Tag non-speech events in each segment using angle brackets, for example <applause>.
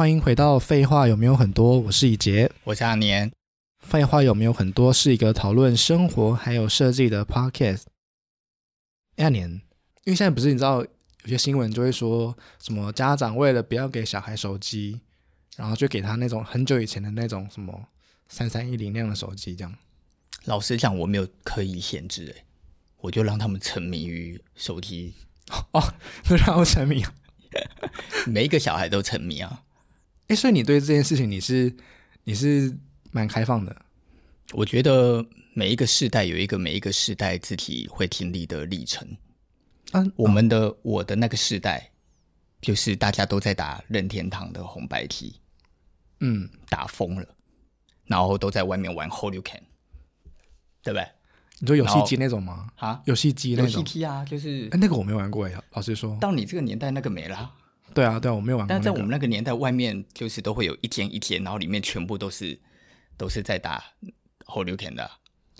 欢迎回到《废话有没有很多》，我是以杰，我是阿年。废话有没有很多是一个讨论生活还有设计的 podcast。阿年，因为现在不是你知道有些新闻就会说什么家长为了不要给小孩手机，然后就给他那种很久以前的那种什么三三一零那样的手机，这样。老实讲，我没有刻意限制，哎，我就让他们沉迷于手机。<laughs> 哦，就让我沉迷，<laughs> 每一个小孩都沉迷啊。哎，所以你对这件事情你是你是蛮开放的。我觉得每一个世代有一个每一个世代自己会经历的历程。嗯，我们的、哦、我的那个世代，就是大家都在打任天堂的红白机，嗯，打疯了，然后都在外面玩 Hold You Can，对不对？你说游戏机那种吗？啊，游戏机那种。游戏机啊，就是。哎，那个我没玩过呀。老实说，到你这个年代，那个没了。对啊，对啊，我没有玩过、那个。但在我们那个年代，外面就是都会有一间一间，然后里面全部都是都是在打后流田的。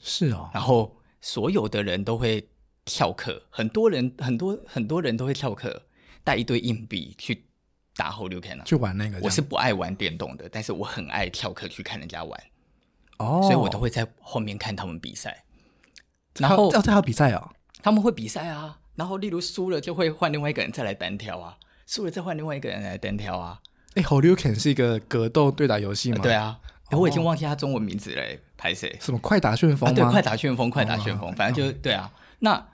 是哦。然后所有的人都会跳课，很多人很多很多人都会翘课，带一堆硬币去打后流田的，去玩那个。我是不爱玩电动的，但是我很爱跳课去看人家玩。哦。所以我都会在后面看他们比赛。然后要这还有比赛啊？他们会比赛啊。然后例如输了就会换另外一个人再来单挑啊。输了再换另外一个人来单挑啊！哎，Hadouken 是一个格斗对打游戏吗？对啊，我已经忘记他中文名字了，拍谁？什么快打旋风啊？对，快打旋风，快打旋风，反正就对啊。那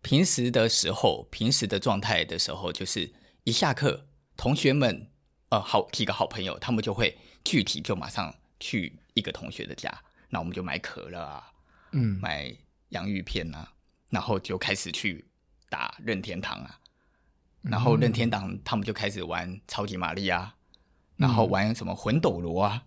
平时的时候，平时的状态的时候，就是一下课，同学们呃，好几个好朋友，他们就会具体就马上去一个同学的家，那我们就买可乐啊，嗯，买洋芋片啊，然后就开始去打任天堂啊。然后任天堂他们就开始玩超级玛丽啊，嗯、然后玩什么魂斗罗啊。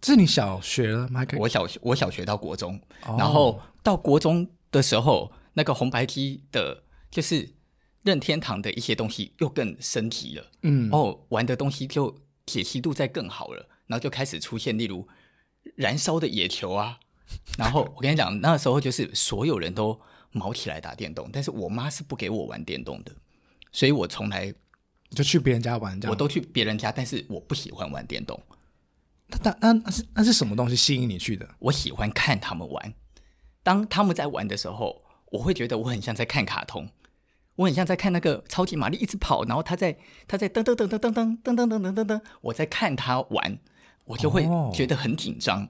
这是你小学了吗？我小学我小学到国中，哦、然后到国中的时候，那个红白机的，就是任天堂的一些东西又更升级了。嗯，哦，玩的东西就解析度再更好了，然后就开始出现例如燃烧的野球啊。然后我跟你讲，那时候就是所有人都卯起来打电动，但是我妈是不给我玩电动的。所以我从来就去别人家玩，这样。我都去别人家，但是我不喜欢玩电动。那那那是那是什么东西吸引你去的？我喜欢看他们玩。当他们在玩的时候，我会觉得我很像在看卡通，我很像在看那个超级玛丽一直跑，然后他在他在噔噔噔噔噔噔噔噔噔噔噔噔，我在看他玩，我就会觉得很紧张。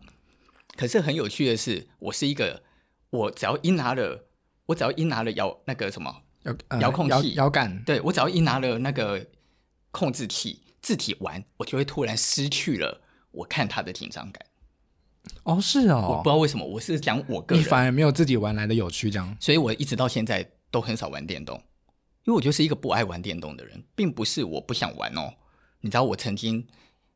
可是很有趣的是，我是一个，我只要一拿了，我只要一拿了摇那个什么。遥遥控器、遥感，对，我只要一拿了那个控制器，自体玩，我就会突然失去了我看他的紧张感。哦，是哦，我不知道为什么，我是讲我个人，你反而没有自己玩来的有趣，这样。所以我一直到现在都很少玩电动，因为我就是一个不爱玩电动的人，并不是我不想玩哦。你知道，我曾经，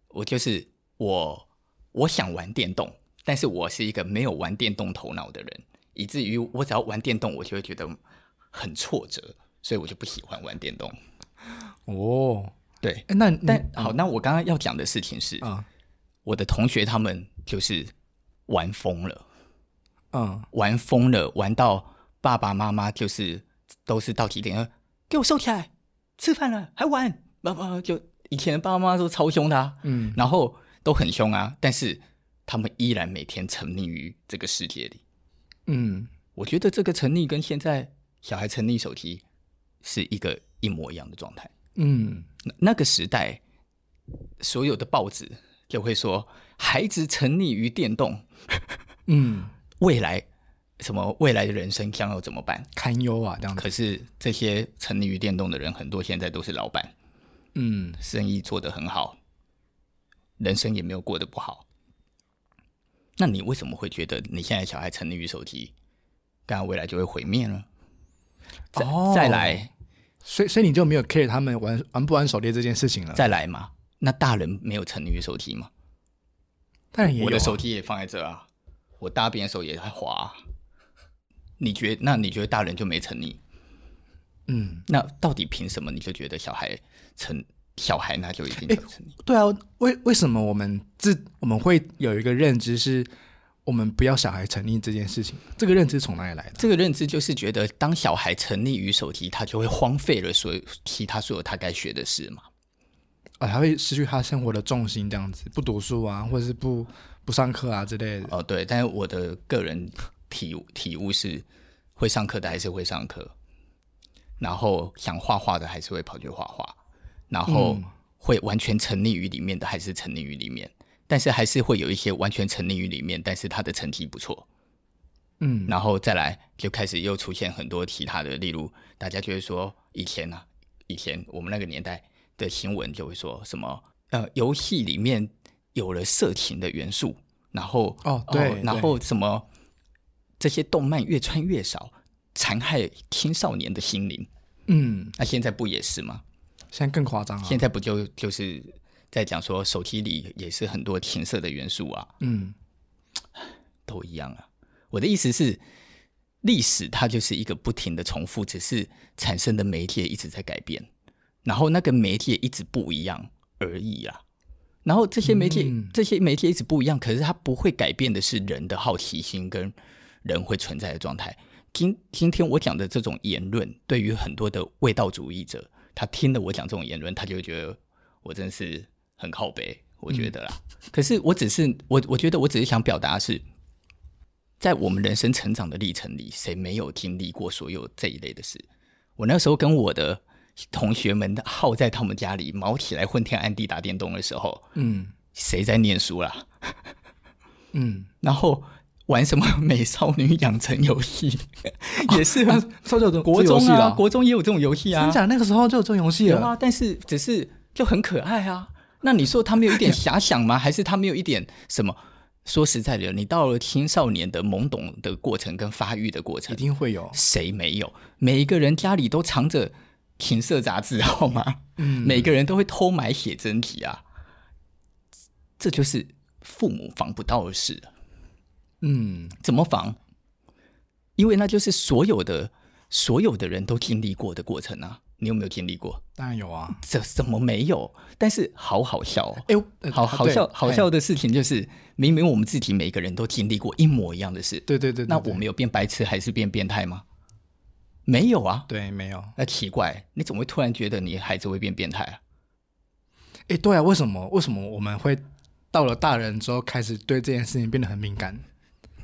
我就是我，我想玩电动，但是我是一个没有玩电动头脑的人，以至于我只要玩电动，我就会觉得。很挫折，所以我就不喜欢玩电动。哦，对，那但好，那我刚刚要讲的事情是，嗯，我的同学他们就是玩疯了，嗯，玩疯了，玩到爸爸妈妈就是都是到几点，给我收起来，吃饭了还玩，爸爸就以前的爸爸妈妈都超凶的，啊嗯，然后都很凶啊，但是他们依然每天沉溺于这个世界里，嗯，我觉得这个沉溺跟现在。小孩沉溺手机是一个一模一样的状态。嗯，那个时代，所有的报纸就会说孩子沉溺于电动，嗯，<laughs> 未来什么未来的人生将要怎么办？堪忧啊，这样。可是这些沉溺于电动的人，很多现在都是老板，嗯，生意做得很好，人生也没有过得不好。那你为什么会觉得你现在小孩沉溺于手机，当然未来就会毁灭呢？再、哦、再来，所以所以你就没有 care 他们玩玩不玩手机这件事情了？再来嘛？那大人没有沉溺于手机吗？当然也有、啊，我的手机也放在这啊，我大便的时候也在滑、啊。你觉得？那你觉得大人就没沉溺？嗯，那到底凭什么你就觉得小孩成？小孩那就一定沉溺？对啊，为为什么我们自我们会有一个认知是？我们不要小孩沉溺这件事情，这个认知从哪里来的？这个认知就是觉得，当小孩沉溺于手机，他就会荒废了所有其他所有他该学的事嘛。啊，他会失去他生活的重心，这样子不读书啊，或者是不不上课啊之类的。哦，对，但是我的个人体体悟是，会上课的还是会上课，然后想画画的还是会跑去画画，然后会完全沉溺于里面的还是沉溺于里面，但是还是会有一些完全沉溺于里面，但是他的成绩不错。嗯，然后再来就开始又出现很多其他的，例如大家就会说以前呢、啊，以前我们那个年代的新闻就会说什么呃，游戏里面有了色情的元素，然后哦对，哦、然后什么这些动漫越穿越少，残害青少年的心灵。嗯，那现在不也是吗？现在更夸张啊！现在不就就是在讲说手机里也是很多情色的元素啊？嗯，都一样啊。我的意思是，历史它就是一个不停的重复，只是产生的媒介一直在改变，然后那个媒介一直不一样而已啊。然后这些媒介，嗯、这些媒介一直不一样，可是它不会改变的是人的好奇心跟人会存在的状态。今今天我讲的这种言论，对于很多的味道主义者，他听了我讲这种言论，他就觉得我真是很靠背，我觉得啦。嗯、可是我只是我，我觉得我只是想表达是。在我们人生成长的历程里，谁没有经历过所有这一类的事？我那时候跟我的同学们耗在他们家里，毛起来昏天暗地打电动的时候，嗯，谁在念书啦？嗯，<laughs> 然后玩什么美少女养成游戏，<laughs> 也是啊，国中啊，国中也有这种游戏啊。真的，那个时候就有这种游戏了啊，但是只是就很可爱啊。那你说他没有一点遐想吗？<laughs> 还是他没有一点什么？说实在的，你到了青少年的懵懂的过程跟发育的过程，一定会有。谁没有？每一个人家里都藏着情色杂志，好吗？嗯，每个人都会偷买写真集啊。这就是父母防不到的事。嗯，怎么防？因为那就是所有的所有的人都经历过的过程啊。你有没有经历过？当然有啊，这怎么没有？但是好好笑哦！哎呦，好好笑，好笑的事情就是，明明我们自己每个人都经历过一模一样的事。对对对，那我们有变白痴还是变变态吗？没有啊，对，没有。那奇怪，你怎么会突然觉得你孩子会变变态啊？哎，对啊，为什么？为什么我们会到了大人之后开始对这件事情变得很敏感？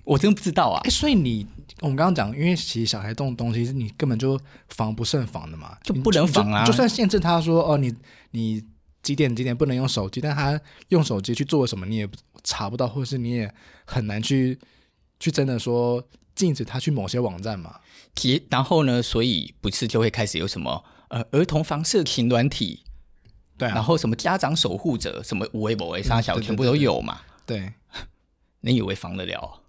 我真不知道啊！哎，所以你我们刚刚讲，因为其实小孩这种东西是你根本就防不胜防的嘛，就不能防啊！就，就算限制他说哦，你你几点几点不能用手机，但他用手机去做什么，你也查不到，或者是你也很难去去真的说禁止他去某些网站嘛。其然后呢，所以不是就会开始有什么呃儿童防色情软体，对、啊，然后什么家长守护者，什么无微博、杀小，全部都有嘛？对，<laughs> 你以为防得了？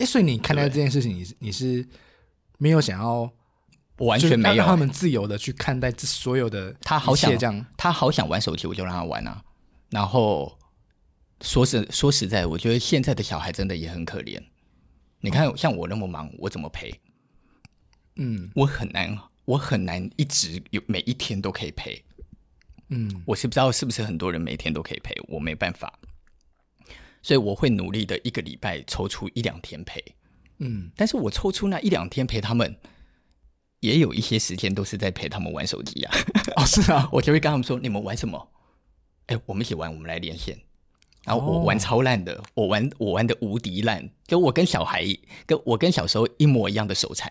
哎，所以你看待这件事情，你是你是没有想要完全没有让他们自由的去看待这所有的，他好想这样，他好想玩手机，我就让他玩啊。然后说实说实在，我觉得现在的小孩真的也很可怜。你看，像我那么忙，我怎么陪？嗯，我很难，我很难一直有每一天都可以陪。嗯，我是不知道是不是很多人每天都可以陪，我没办法。所以我会努力的一个礼拜抽出一两天陪，嗯，但是我抽出那一两天陪他们，也有一些时间都是在陪他们玩手机啊。<laughs> 哦，是啊，<laughs> 我就会跟他们说：“你们玩什么？哎，我们一起玩，我们来连线。然后我玩超烂的，我玩我玩的无敌烂，就我跟小孩跟我跟小时候一模一样的手残。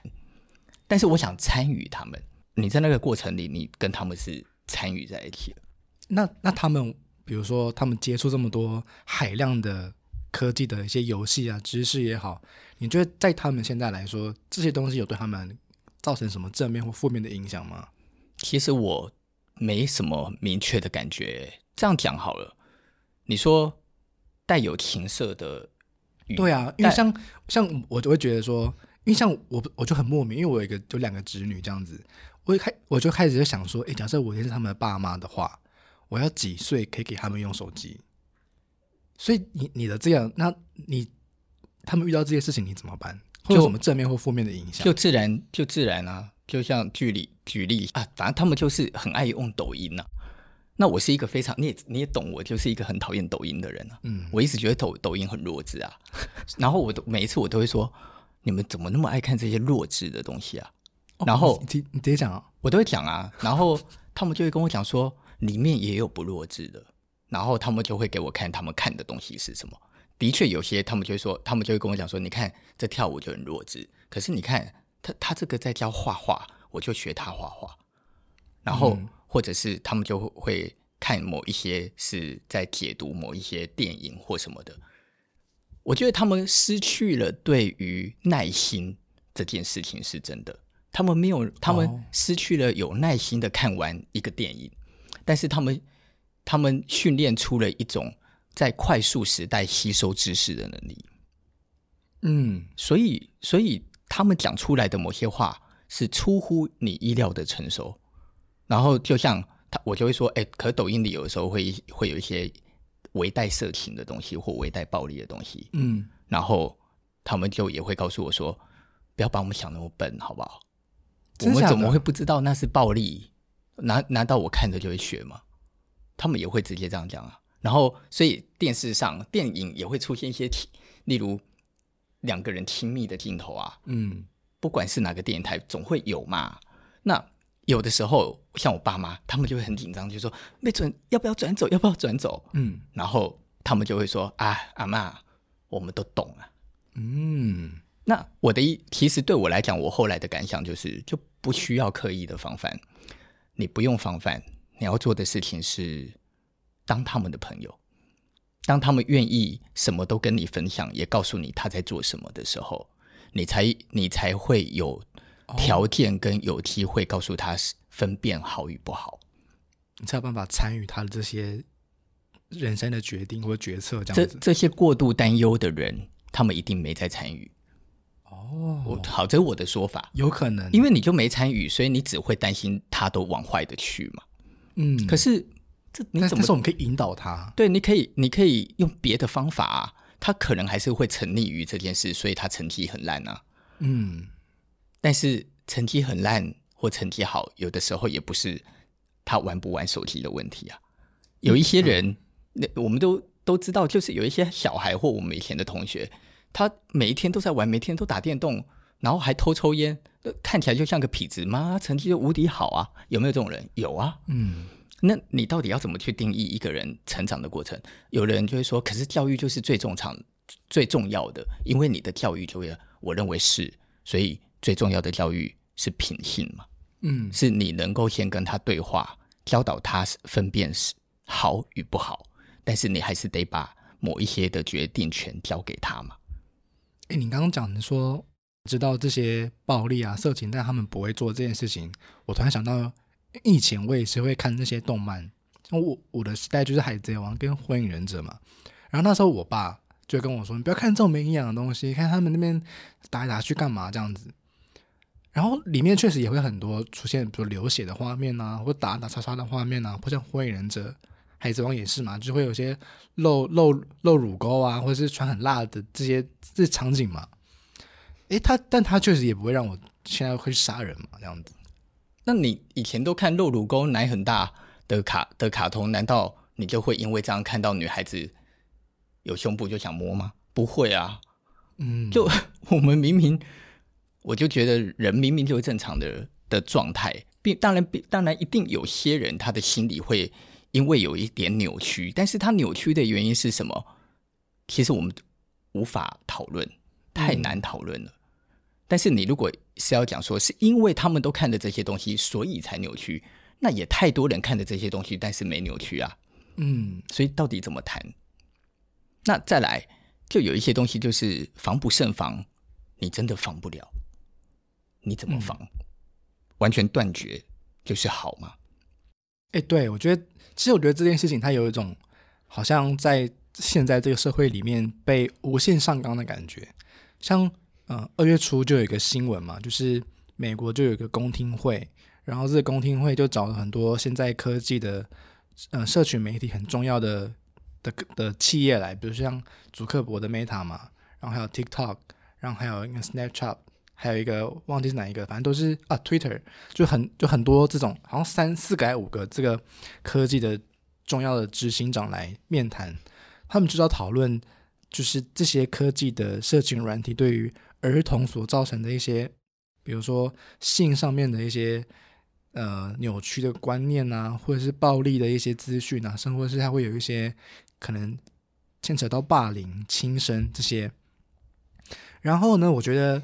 但是我想参与他们，你在那个过程里，你跟他们是参与在一起的。那那他们。”比如说，他们接触这么多海量的科技的一些游戏啊、知识也好，你觉得在他们现在来说，这些东西有对他们造成什么正面或负面的影响吗？其实我没什么明确的感觉。这样讲好了，你说带有情色的，对啊，因为像像我就会觉得说，因为像我我就很莫名，因为我有一个有两个侄女这样子，我一开我就开始就想说，诶，假设我也是他们的爸妈的话。我要几岁可以给他们用手机？所以你你的这样，那你他们遇到这些事情你怎么办？会有什么正面或负面的影响？就自然就自然啊，就像举例举例啊，反正他们就是很爱用抖音呐、啊。那我是一个非常你也你也懂，我就是一个很讨厌抖音的人啊。嗯，我一直觉得抖抖音很弱智啊。然后我都每一次我都会说，你们怎么那么爱看这些弱智的东西啊？然后你你直接讲啊，我都会讲啊。然后他们就会跟我讲说。里面也有不弱智的，然后他们就会给我看他们看的东西是什么。的确有些他们就会说，他们就会跟我讲说，你看这跳舞就很弱智，可是你看他他这个在教画画，我就学他画画。然后、嗯、或者是他们就会看某一些是在解读某一些电影或什么的。我觉得他们失去了对于耐心这件事情是真的，他们没有，他们失去了有耐心的看完一个电影，哦、但是他们他们训练出了一种在快速时代吸收知识的能力。嗯，所以所以他们讲出来的某些话是出乎你意料的成熟，然后就像他，我就会说，哎，可抖音里有的时候会会有一些。微带色情的东西或微带暴力的东西，嗯，然后他们就也会告诉我说：“不要把我们想那么笨，好不好？我们怎么会不知道那是暴力？难难道我看着就会学吗？”他们也会直接这样讲啊。然后，所以电视上、电影也会出现一些，例如两个人亲密的镜头啊，嗯，不管是哪个电视台，总会有嘛。那有的时候，像我爸妈，他们就会很紧张，就说没准要不要转走，要不要转走？嗯，然后他们就会说：“啊，阿嬷，我们都懂啊。”嗯，那我的一，其实对我来讲，我后来的感想就是，就不需要刻意的防范，你不用防范，你要做的事情是当他们的朋友，当他们愿意什么都跟你分享，也告诉你他在做什么的时候，你才你才会有。条件跟有机会告诉他分辨好与不好，你才有办法参与他的这些人生的决定或决策。这样子，这这些过度担忧的人，他们一定没在参与。哦，我好，这是我的说法，有可能，因为你就没参与，所以你只会担心他都往坏的去嘛。嗯，可是这你怎么说？我们可以引导他，对，你可以，你可以用别的方法啊。他可能还是会沉溺于这件事，所以他成绩很烂啊。嗯。但是成绩很烂或成绩好，有的时候也不是他玩不玩手机的问题啊。有一些人，那、嗯、我们都都知道，就是有一些小孩或我们以前的同学，他每一天都在玩，每天都打电动，然后还偷抽烟，看起来就像个痞子吗，成绩就无敌好啊。有没有这种人？有啊。嗯，那你到底要怎么去定义一个人成长的过程？有的人就会说，可是教育就是最重场、最重要的，因为你的教育就会，我认为是，所以。最重要的教育是品性嘛，嗯，是你能够先跟他对话，教导他分辨是好与不好，但是你还是得把某一些的决定权交给他嘛。哎，你刚刚讲的说，知道这些暴力啊、色情，但他们不会做这件事情。我突然想到，以前我也是会看那些动漫，我我的时代就是《海贼王》跟《火影忍者》嘛。然后那时候我爸就跟我说：“你不要看这种没营养的东西，看他们那边打来打去干嘛这样子。”然后里面确实也会很多出现，比如流血的画面啊，或打打杀杀的画面啊，或像《火影忍者》《海贼王》也是嘛，就会有些露露露乳沟啊，或者是穿很辣的这些这些场景嘛。诶，他但他确实也不会让我现在会杀人嘛，这样子。那你以前都看露乳沟、奶很大的卡的卡通，难道你就会因为这样看到女孩子有胸部就想摸吗？不会啊，嗯，就我们明明。我就觉得人明明就是正常的的状态，并当然，当然一定有些人他的心理会因为有一点扭曲，但是它扭曲的原因是什么？其实我们无法讨论，太难讨论了。嗯。但是你如果是要讲说是因为他们都看的这些东西，所以才扭曲，那也太多人看的这些东西，但是没扭曲啊。嗯，所以到底怎么谈？那再来，就有一些东西就是防不胜防，你真的防不了。你怎么防？嗯、完全断绝就是好吗？哎，对，我觉得，其实我觉得这件事情它有一种好像在现在这个社会里面被无限上纲的感觉。像呃二月初就有一个新闻嘛，就是美国就有一个公听会，然后这个公听会就找了很多现在科技的呃社群媒体很重要的的的企业来，比如像祖克伯的 Meta 嘛，然后还有 TikTok，然后还有 Snapchat。还有一个忘记是哪一个，反正都是啊，Twitter 就很就很多这种，好像三四个五个这个科技的重要的执行长来面谈，他们就要讨论，就是这些科技的社群软体对于儿童所造成的一些，比如说性上面的一些呃扭曲的观念啊，或者是暴力的一些资讯啊，甚或是它会有一些可能牵扯到霸凌、轻生这些。然后呢，我觉得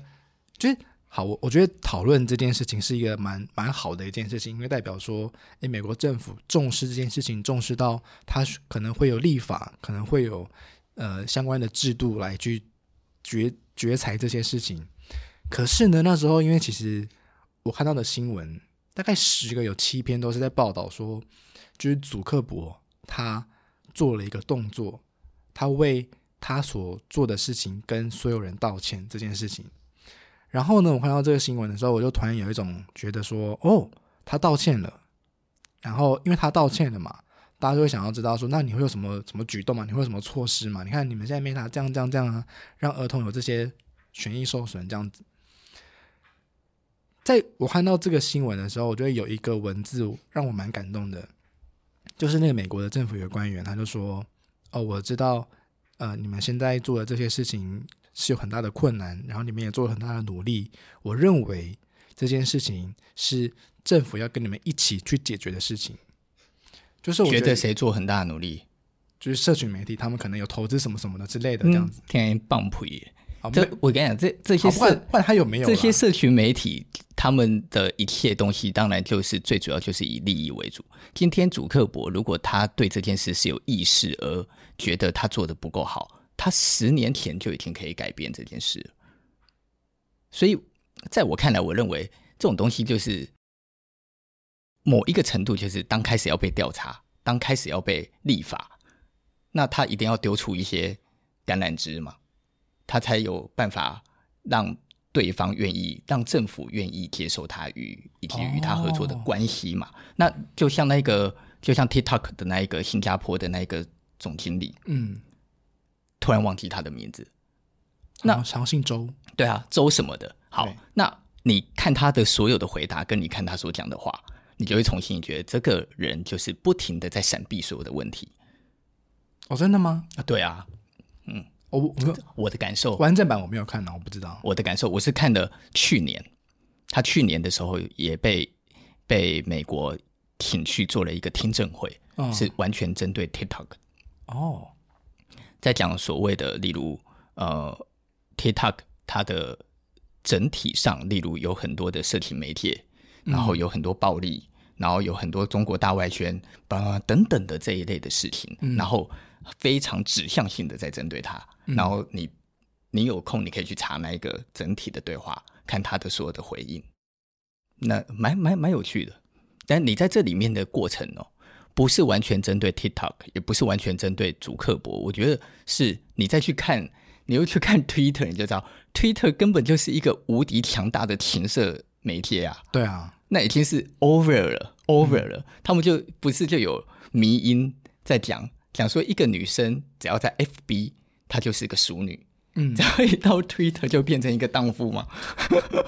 就是好，我我觉得讨论这件事情是一个蛮蛮好的一件事情，因为代表说，诶，美国政府重视这件事情，重视到它可能会有立法，可能会有呃相关的制度来去决决裁这些事情。可是呢，那时候因为其实我看到的新闻，大概十个有七篇都是在报道说，就是祖克伯他做了一个动作，他为他所做的事情跟所有人道歉这件事情，然后呢，我看到这个新闻的时候，我就突然有一种觉得说，哦，他道歉了，然后因为他道歉了嘛，大家就会想要知道说，那你会有什么什么举动嘛？你会有什么措施嘛？你看你们现在 Meta 这样这样这样啊，让儿童有这些权益受损这样子。在我看到这个新闻的时候，我觉得有一个文字让我蛮感动的，就是那个美国的政府一个官员，他就说，哦，我知道。呃，你们现在做的这些事情是有很大的困难，然后你们也做了很大的努力。我认为这件事情是政府要跟你们一起去解决的事情。就是我觉得，谁做很大的努力，就是社群媒体，他们可能有投资什么什么的之类的这样子。天棒普耶！这我跟你讲，这这些换，换他有没有这些社群媒体，他们的一切东西，当然就是最主要就是以利益为主。今天主克伯如果他对这件事是有意识，而觉得他做的不够好，他十年前就已经可以改变这件事。所以，在我看来，我认为这种东西就是某一个程度，就是当开始要被调查，当开始要被立法，那他一定要丢出一些橄榄枝嘛。他才有办法让对方愿意，让政府愿意接受他与以及与他合作的关系嘛？Oh. 那就像那个，就像 TikTok 的那一个新加坡的那一个总经理，嗯，突然忘记他的名字。那常姓周，对啊，周什么的。好，那你看他的所有的回答，跟你看他所讲的话，你就会重新觉得这个人就是不停的在闪避所有的问题。哦，真的吗？啊，对啊，嗯。我我我的感受，完整版我没有看到，我不知道。我的感受，我是看的去年，他去年的时候也被被美国请去做了一个听证会，哦、是完全针对 TikTok。哦，在讲所谓的，例如呃，TikTok 它的整体上，例如有很多的社情媒体，然后有很多暴力，嗯、然后有很多中国大外宣，等等的这一类的事情，嗯、然后非常指向性的在针对他。然后你，你有空你可以去查那一个整体的对话，看他的所有的回应，那蛮蛮蛮有趣的。但你在这里面的过程哦，不是完全针对 TikTok，也不是完全针对主客博。我觉得是你再去看，你又去看 Twitter，你就知道 Twitter 根本就是一个无敌强大的情色媒介啊。对啊，那已经是 over 了，over 了。嗯、他们就不是就有迷音在讲讲说，一个女生只要在 FB。她就是个熟女，嗯，然后一到 Twitter 就变成一个荡妇嘛。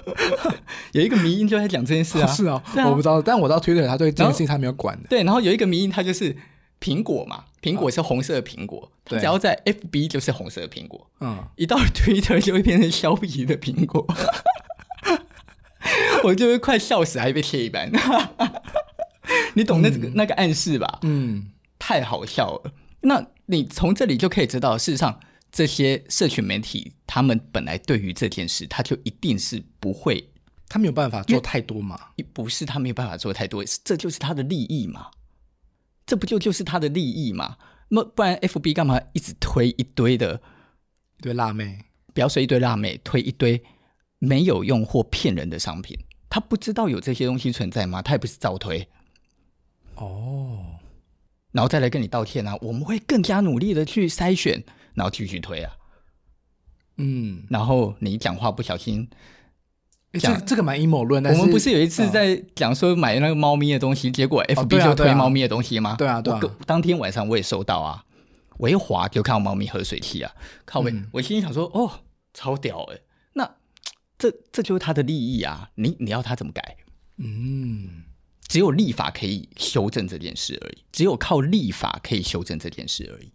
<laughs> 有一个迷因就在讲这件事啊，是啊，我不知道，但我知道 Twitter 他对这件事情他没有管的。对，然后有一个迷因，他就是苹果嘛，苹果是红色的苹果，只要在 FB 就是红色的苹果，嗯，一到 Twitter 就会变成削皮的苹果，<laughs> 我就会快笑死，还被切一半。<laughs> 你懂那个那个暗示吧？嗯，太好笑了。那你从这里就可以知道，事实上。这些社群媒体，他们本来对于这件事，他就一定是不会，他没有办法做太多嘛？不是他没有办法做太多，这就是他的利益嘛？这不就就是他的利益嘛？那不然，FB 干嘛一直推一堆的一堆辣妹？不要说一堆辣妹，推一堆没有用或骗人的商品，他不知道有这些东西存在吗？他也不是照推哦，然后再来跟你道歉啊？我们会更加努力的去筛选。然后继续推啊，嗯，然后你讲话不小心讲，这这个蛮阴谋论。我们不是有一次在讲说买那个猫咪的东西，结果 FB 就推猫咪的东西吗？对啊，对啊。当天晚上我也收到啊，我一滑就看到猫咪喝水器啊，靠北。我心里想说，哦，超屌哎，那这这就是他的利益啊，你你要他怎么改？嗯，只有立法可以修正这件事而已，只有靠立法可以修正这件事而已。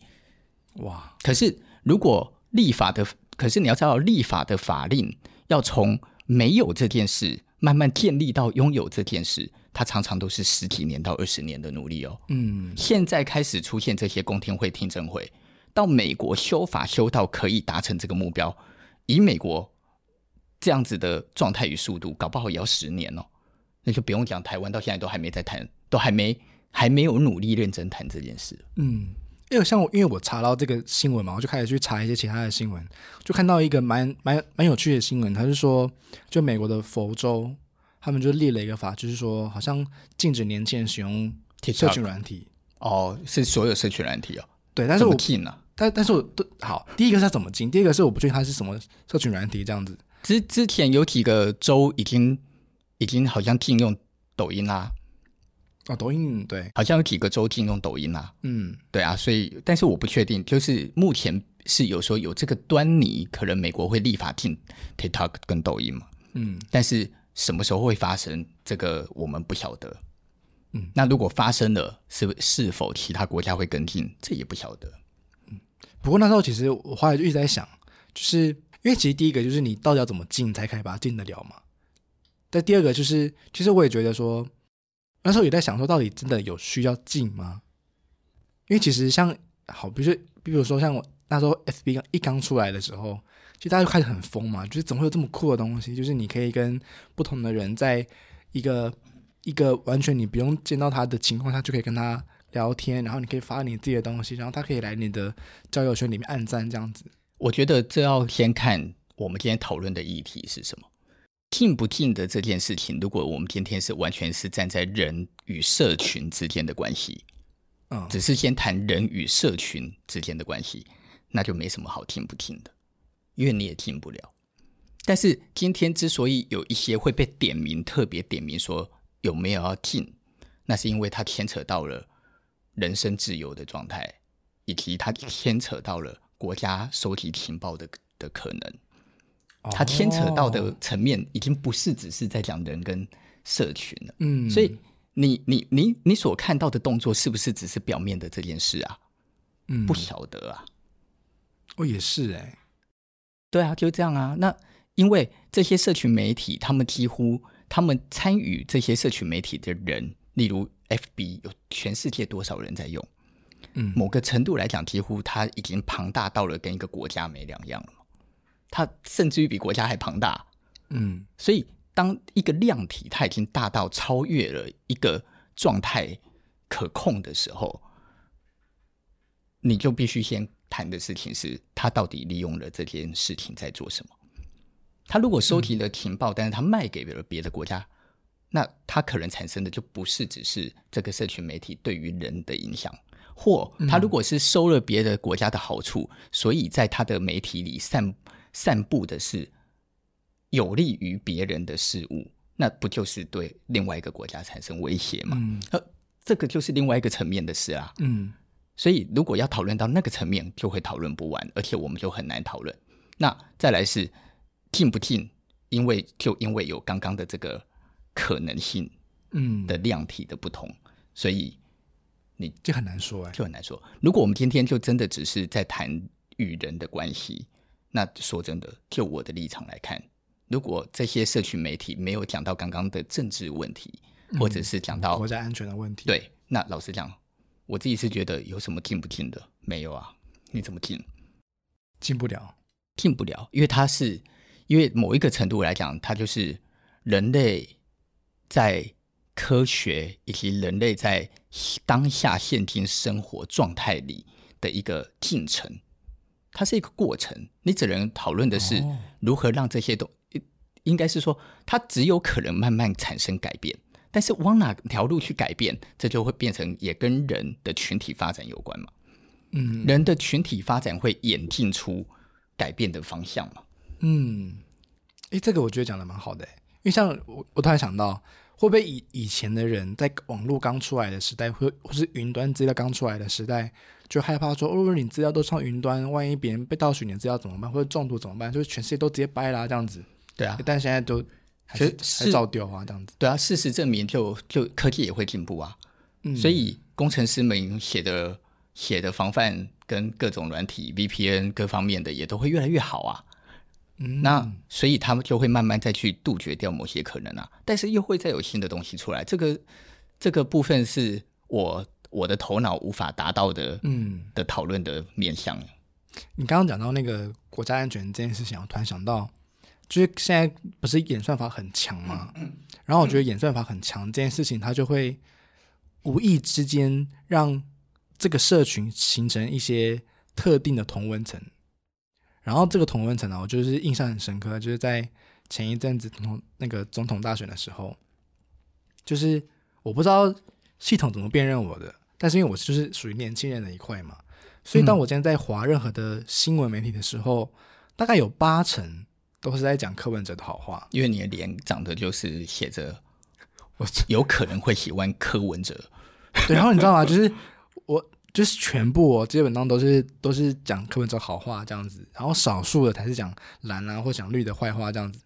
哇！可是如果立法的，可是你要知道，立法的法令要从没有这件事慢慢建立到拥有这件事，它常常都是十几年到二十年的努力哦。嗯，现在开始出现这些公听会、听证会，到美国修法修到可以达成这个目标，以美国这样子的状态与速度，搞不好也要十年哦。那就不用讲，台湾到现在都还没在谈，都还没还没有努力认真谈这件事。嗯。因为像我，因为我查到这个新闻嘛，我就开始去查一些其他的新闻，就看到一个蛮蛮蛮有趣的新闻，他是说，就美国的佛州，他们就立了一个法，就是说，好像禁止年轻人使用社群软体。哦，是所有社群软体哦。对，但是我禁了，但但是我都好，第一个是怎么禁，第二个是我不确定它是什么社群软体这样子。之之前有几个州已经已经好像禁用抖音啦。哦，抖音对，好像有几个州禁用抖音啊。嗯，对啊，所以但是我不确定，就是目前是有说有这个端倪，可能美国会立法禁 TikTok 跟抖音嘛。嗯，但是什么时候会发生，这个我们不晓得。嗯，那如果发生了，是是否其他国家会跟进，这也不晓得。嗯，不过那时候其实我后来就一直在想，就是因为其实第一个就是你到底要怎么禁才可以把它禁得了嘛？但第二个就是，其实我也觉得说。那时候也在想说，到底真的有需要进吗？因为其实像好，比如说，比如说像我那时候 FB 一刚出来的时候，其实大家就开始很疯嘛，就是怎么会有这么酷的东西？就是你可以跟不同的人在一个一个完全你不用见到他的情况下，就可以跟他聊天，然后你可以发你自己的东西，然后他可以来你的交友圈里面按赞这样子。我觉得这要先看我们今天讨论的议题是什么。禁不禁的这件事情，如果我们今天是完全是站在人与社群之间的关系，嗯，只是先谈人与社群之间的关系，那就没什么好听不听的，因为你也听不了。但是今天之所以有一些会被点名，特别点名说有没有要进，那是因为它牵扯到了人身自由的状态，以及它牵扯到了国家收集情报的的可能。它牵扯到的层面已经不是只是在讲人跟社群了，嗯，所以你你你你所看到的动作是不是只是表面的这件事啊？嗯，不晓得啊。哦，也是哎、欸，对啊，就这样啊。那因为这些社群媒体，他们几乎他们参与这些社群媒体的人，例如 FB，有全世界多少人在用？嗯，某个程度来讲，几乎它已经庞大到了跟一个国家没两样了。它甚至于比国家还庞大，嗯，所以当一个量体它已经大到超越了一个状态可控的时候，你就必须先谈的事情是，他到底利用了这件事情在做什么？他如果收集了情报，嗯，但是他卖给了别的国家，那他可能产生的就不是只是这个社群媒体对于人的影响，或他如果是收了别的国家的好处，所以在他的媒体里散。散布的是有利于别人的事物，那不就是对另外一个国家产生威胁吗？嗯，这个就是另外一个层面的事啊。嗯，所以如果要讨论到那个层面，就会讨论不完，而且我们就很难讨论。那再来是进不进？因为就因为有刚刚的这个可能性，嗯的量体的不同，嗯、所以你就很难说哎，就很难说。如果我们今天就真的只是在谈与人的关系。那说真的，就我的立场来看，如果这些社群媒体没有讲到刚刚的政治问题，嗯、或者是讲到国家安全的问题，对，那老实讲，我自己是觉得有什么禁不进的？没有啊，你怎么禁？禁不了，进不了，因为它是，因为某一个程度来讲，它就是人类在科学以及人类在当下现今生活状态里的一个进程。它是一个过程，你只能讨论的是如何让这些东，应该是说它只有可能慢慢产生改变，但是往哪条路去改变，这就会变成也跟人的群体发展有关嘛。嗯，人的群体发展会演进出改变的方向嘛。嗯，诶，这个我觉得讲的蛮好的，因为像我，我突然想到，会不会以以前的人在网络刚出来的时代，或或是云端资料刚出来的时代。就害怕说，如果你资料都上云端，万一别人被盗取你的资料怎么办？或者中毒怎么办？就是全世界都直接掰啦，这样子。对啊，但现在都还是还照丢啊，这样子。对啊，事实证明就，就就科技也会进步啊。嗯，所以工程师们写的写的防范跟各种软体 VPN 各方面的也都会越来越好啊。嗯，那所以他们就会慢慢再去杜绝掉某些可能啊，但是又会再有新的东西出来。这个这个部分是我我的头脑无法达到的，嗯，的讨论的面向。你刚刚讲到那个国家安全这件事情，我突然想到，就是现在不是演算法很强吗？嗯嗯、然后我觉得演算法很强这件事情，它就会无意之间让这个社群形成一些特定的同温层。然后这个同温层呢，我就是印象很深刻，就是在前一阵子总统那个总统大选的时候，就是我不知道系统怎么辨认我的，但是因为我就是属于年轻人的一块嘛。所以，当我今天在划任何的新闻媒体的时候，嗯、大概有八成都是在讲柯文哲的好话。因为你的脸长得就是写着，<laughs> 我有可能会喜欢柯文哲。对，然后你知道吗？就是我就是全部哦，基本上都是都是讲柯文哲好话这样子，然后少数的才是讲蓝啊或讲绿的坏话这样子。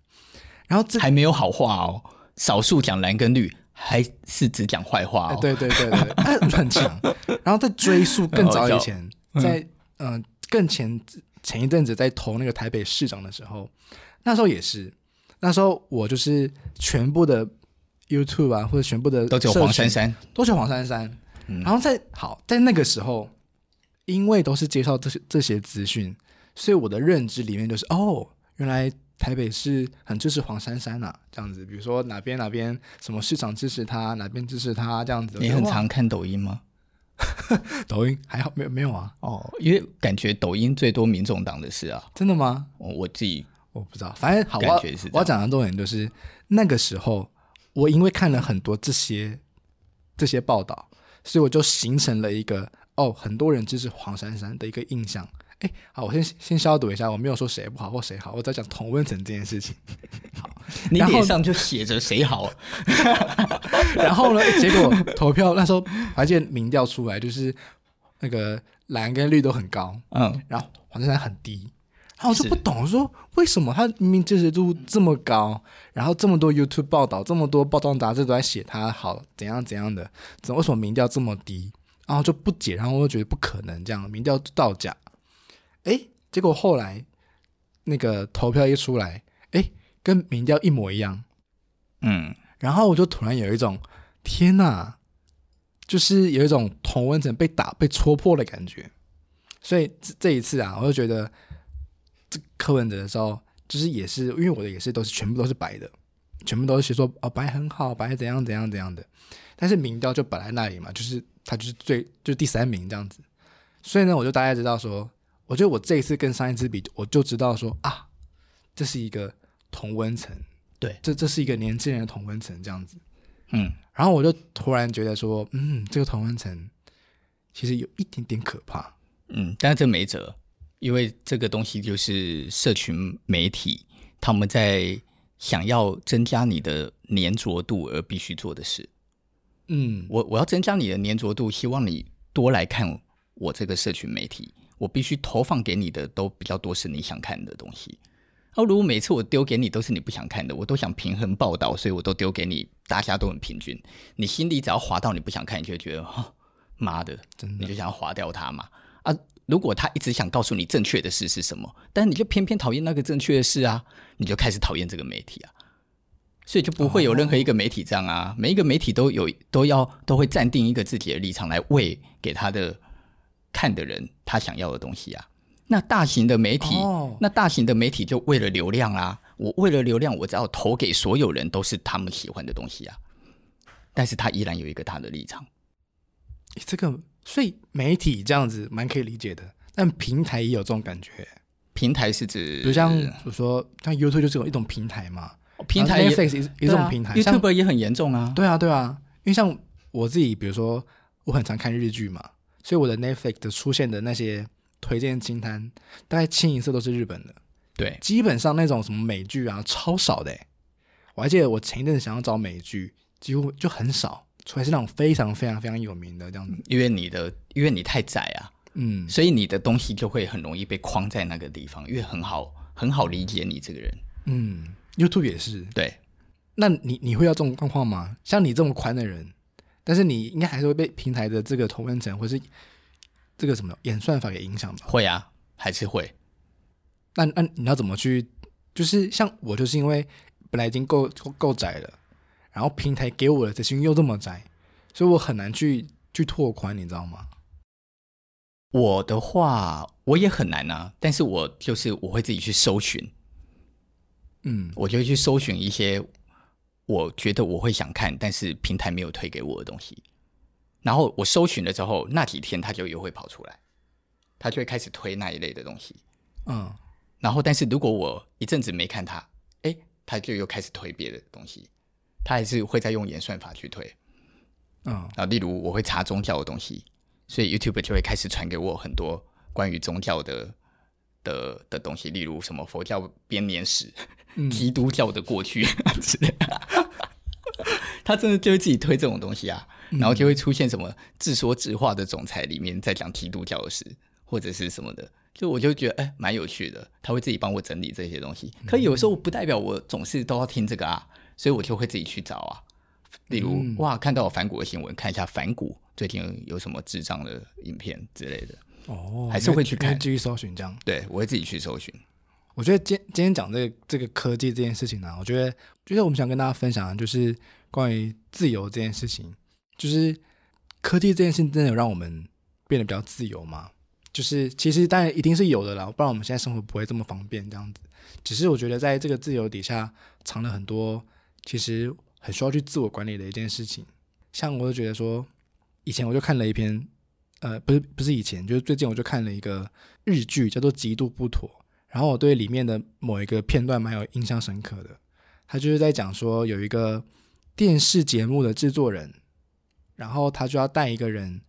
然后这还没有好话哦，少数讲蓝跟绿。还是只讲坏话、哦欸？对对对对，很强。然后再追溯 <laughs> 更早以前，在嗯、呃、更前前一阵子在投那个台北市长的时候，那时候也是，那时候我就是全部的 YouTube 啊，或者全部的都叫黄珊珊，都叫黄珊珊。嗯、然后在好在那个时候，因为都是介绍这些这些资讯，所以我的认知里面就是哦，原来。台北是很支持黄珊珊呐，这样子，比如说哪边哪边什么市场支持他，哪边支持他这样子。你很常看抖音吗？<laughs> 抖音还好，没有没有啊。哦，因为感觉抖音最多民众党的事啊。真的吗？我我自己我不知道，反正好，感觉是我要讲的重点就是那个时候，我因为看了很多这些这些报道，所以我就形成了一个哦，很多人支持黄珊珊的一个印象。哎，好，我先先消毒一下，我没有说谁不好或谁好，我在讲同温层这件事情。<laughs> 好，你脸上就写着谁好，<laughs> 然后呢，结果投票那时候还记得民调出来，就是那个蓝跟绿都很高，嗯，然后黄珊珊很低，然后我就不懂，我说为什么他明明支持度这么高，然后这么多 YouTube 报道，这么多报章杂志都在写他好怎样怎样的，怎么为什么民调这么低？然后就不解，然后我就觉得不可能这样，民调造假。哎，结果后来那个投票一出来，哎，跟民调一模一样，嗯，然后我就突然有一种天哪，就是有一种同温层被打被戳破的感觉。所以这这一次啊，我就觉得这柯文哲的时候，就是也是因为我的也是都是全部都是白的，全部都是写说哦白很好，白怎样怎样怎样的。但是民调就摆在那里嘛，就是他就是最就是第三名这样子。所以呢，我就大概知道说。我觉得我这一次跟上一次比，我就知道说啊，这是一个同温层，对，这这是一个年轻人的同温层这样子，嗯，然后我就突然觉得说，嗯，这个同温层其实有一点点可怕，嗯，但是这没辙，因为这个东西就是社群媒体他们在想要增加你的粘着度而必须做的事，嗯，我我要增加你的粘着度，希望你多来看我这个社群媒体。我必须投放给你的都比较多是你想看的东西，哦如果每次我丢给你都是你不想看的，我都想平衡报道，所以我都丢给你，大家都很平均。你心里只要划到你不想看，你就会觉得，哦，妈的，真的，你就想要划掉它嘛。啊，如果他一直想告诉你正确的事是什么，但你就偏偏讨厌那个正确的事啊，你就开始讨厌这个媒体啊，所以就不会有任何一个媒体这样啊，每一个媒体都有都要都会暂定一个自己的立场来喂给他的。看的人他想要的东西啊，那大型的媒体，oh. 那大型的媒体就为了流量啊，我为了流量，我只要投给所有人都是他们喜欢的东西啊，但是他依然有一个他的立场。这个，所以媒体这样子蛮可以理解的，但平台也有这种感觉。平台是指，比如像我说，像 YouTube 就是有一种平台嘛，平台也 Netflix 是一种平台，YouTube 也很严重啊。对啊，对啊，因为像我自己，比如说我很常看日剧嘛。所以我的 Netflix 的出现的那些推荐清单，大概清一色都是日本的。对，基本上那种什么美剧啊，超少的。我还记得我前一阵子想要找美剧，几乎就很少，除非是那种非常非常非常有名的这样子。因为你的，因为你太窄啊，嗯，所以你的东西就会很容易被框在那个地方，因为很好很好理解你这个人。嗯，YouTube 也是。对，那你你会要这种状况吗？像你这么宽的人？但是你应该还是会被平台的这个同温层，或是这个什么演算法给影响吧？会啊，还是会。那那你要怎么去就是像我，就是因为本来已经够够够窄了，然后平台给我的资讯又这么窄，所以我很难去去拓宽，你知道吗？我的话，我也很难啊，但是我就是我会自己去搜寻，嗯，我就会去搜寻一些我觉得我会想看，但是平台没有推给我的东西，然后我搜寻了之后，那几天它就又会跑出来，它就会开始推那一类的东西，嗯，然后但是如果我一阵子没看它，哎，它就又开始推别的东西，它还是会再用演算法去推，嗯，啊例如我会查宗教的东西。所以 YouTube 就会开始传给我很多关于宗教的的的东西，例如什么佛教编年史、嗯、基督教的过去 <laughs> 之类的。他真的就会自己推这种东西啊，然后就会出现什么自说自话的总裁里面在讲基督教的事，或者是什么的，就我就觉得哎，蛮有趣的。他会自己帮我整理这些东西，可有时候不代表我总是都要听这个啊，所以我就会自己去找啊。例如哇，看到我反骨的新闻，看一下反骨。最近有什么智障的影片之类的哦，还是会去看，继续搜寻这样。对，我会自己去搜寻。我觉得今今天讲这个这个科技这件事情呢、啊，我觉得就是我们想跟大家分享的就是关于自由这件事情。就是科技这件事情真的有让我们变得比较自由吗？就是其实当然一定是有的啦，不然我们现在生活不会这么方便这样子。只是我觉得在这个自由底下藏了很多其实很需要去自我管理的一件事情。像我就觉得说。以前我就看了一篇，呃，不是不是以前，就是最近我就看了一个日剧，叫做《极度不妥》，然后我对里面的某一个片段蛮有印象深刻的。他就是在讲说，有一个电视节目的制作人，然后他就要带一个人，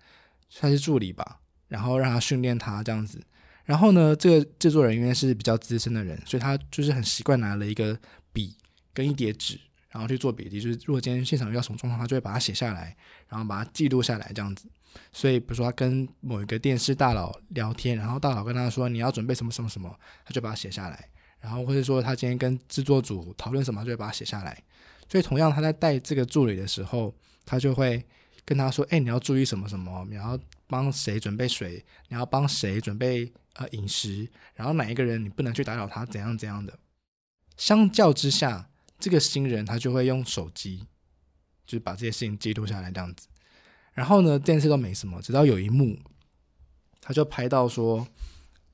算是助理吧，然后让他训练他这样子。然后呢，这个制作人因为是比较资深的人，所以他就是很习惯拿了一个笔跟一叠纸。然后去做笔记，就是如果今天现场遇到什么状况，他就会把它写下来，然后把它记录下来，这样子。所以，比如说他跟某一个电视大佬聊天，然后大佬跟他说你要准备什么什么什么，他就把它写下来。然后或者说他今天跟制作组讨论什么，就会把它写下来。所以，同样他在带这个助理的时候，他就会跟他说：“哎，你要注意什么什么，你要帮谁准备水，你要帮谁准备呃饮食，然后哪一个人你不能去打扰他，怎样怎样的。”相较之下。这个新人他就会用手机，就是把这些事情记录下来这样子。然后呢，这件事都没什么，直到有一幕，他就拍到说，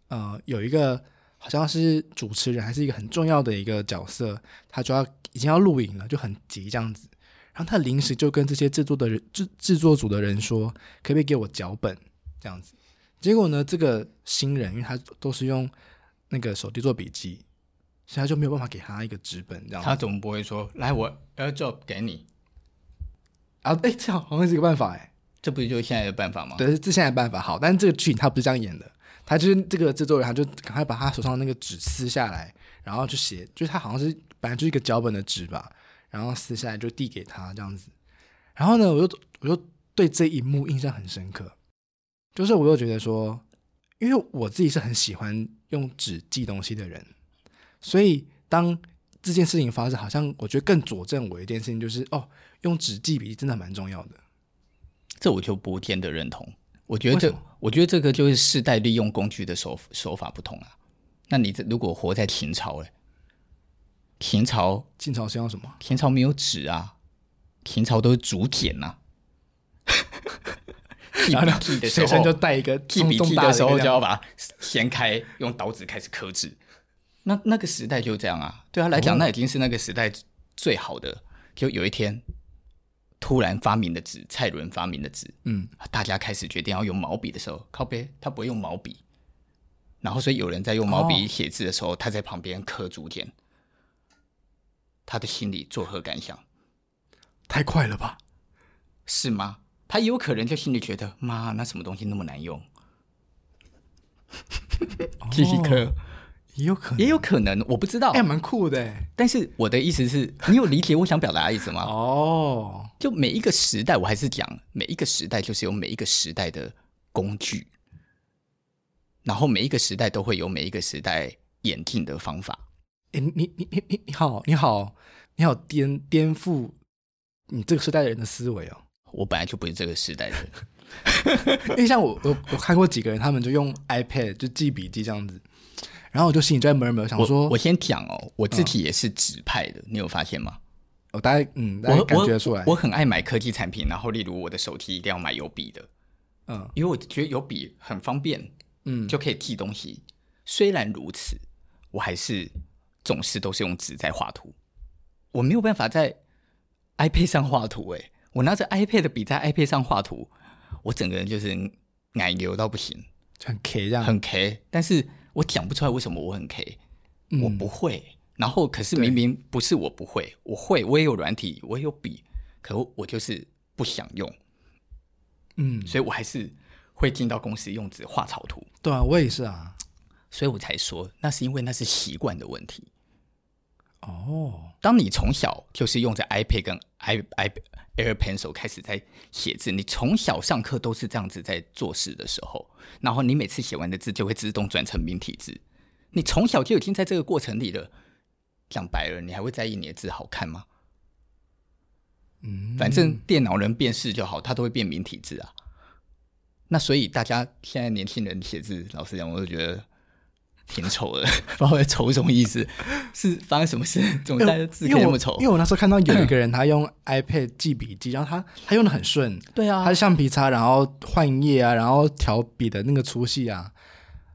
呃，有一个好像是主持人还是一个很重要的一个角色，他就要已经要录影了，就很急这样子。然后他临时就跟这些制作的人制制作组的人说，可不可以给我脚本这样子？结果呢，这个新人因为他都是用那个手机做笔记。所以他就没有办法给他一个纸本，这样他总不会说：“来，我 AirDrop 给你。”啊，哎，这样好像是一个办法，哎，这不是就是现在的办法吗？对，这现在的办法。好，但是这个剧他不是这样演的，他就是这个制作人，他就赶快把他手上那个纸撕下来，然后就写，就是他好像是本来就是一个脚本的纸吧，然后撕下来就递给他这样子。然后呢，我就我就对这一幕印象很深刻，就是我又觉得说，因为我自己是很喜欢用纸记东西的人。所以，当这件事情发生，好像我觉得更佐证我一件事情，就是哦，用纸记笔记真的蛮重要的。这我就不见得认同。我觉得这，我觉得这个就是世代利用工具的手手法不同啊。那你这如果活在秦朝，哎，秦朝，秦朝是用什么？秦朝没有纸啊，秦朝都是竹简呐。<laughs> 记笔记的时候，随身就带一个记笔记的时候，就要把它掀开，用刀子开始刻字。那那个时代就这样啊，对他来讲，那已经是那个时代最好的。就有一天，突然发明的纸，蔡伦发明的纸，嗯，大家开始决定要用毛笔的时候，靠背，他不会用毛笔，然后所以有人在用毛笔写字的时候，他在旁边刻竹简，他的心里作何感想？太快了吧？是吗？他有可能就心里觉得，妈，那什么东西那么难用？<laughs> 继续刻。也有可能，也有可能，我不知道。哎，蛮酷的。但是我的意思是，你有理解我想表达的意思吗？哦，就每一个时代，我还是讲每一个时代就是有每一个时代的工具，然后每一个时代都会有每一个时代演进的方法。哎，你你你你你好，你好，你好，颠颠覆你这个时代的人的思维哦。我本来就不是这个时代的人，<laughs> 因为像我我我看过几个人，他们就用 iPad 就记笔记这样子。然后我就心里在闷闷想说，我先讲哦，我自己也是纸派的，你有发现吗？我大概嗯，大概感觉出来。我，我很爱买科技产品，然后例如我的手机一定要买有笔的，嗯，因为我觉得有笔很方便，嗯，就可以记东西。虽然如此，我还是总是都是用纸在画图，我没有办法在 iPad 上画图，欸，哎，我拿着 iPad 的笔在 iPad 上画图，我整个人就是奶油到不行，很 K 这样，很 K，但是我讲不出来为什么我很 K，嗯，我不会。然后，可是明明不是我不会，我会，我也有软体，我也有笔，可我就是不想用，嗯，所以我还是会进到公司用纸画草图。对啊，我也是啊，所以我才说，那是因为那是习惯的问题。哦，当你从小就是用着 iPad 跟 i i Air Pencil 开始在写字，你从小上课都是这样子在做事的时候，然后你每次写完的字就会自动转成明体字，你从小就已经在这个过程里了。讲白了，你还会在意你的字好看吗？嗯，反正电脑能辨识就好，它都会变明体字啊。那所以大家现在年轻人写字，老实讲，我就觉得挺丑的，<laughs> 不知道在丑什么意思。是发生什么事？怎么在字可以那么丑？因为我那时候看到有一个人，<clears throat> 他用 iPad 记笔记，然后他他用的很顺。对啊，他的橡皮擦，然后换页啊，然后调笔的那个粗细啊。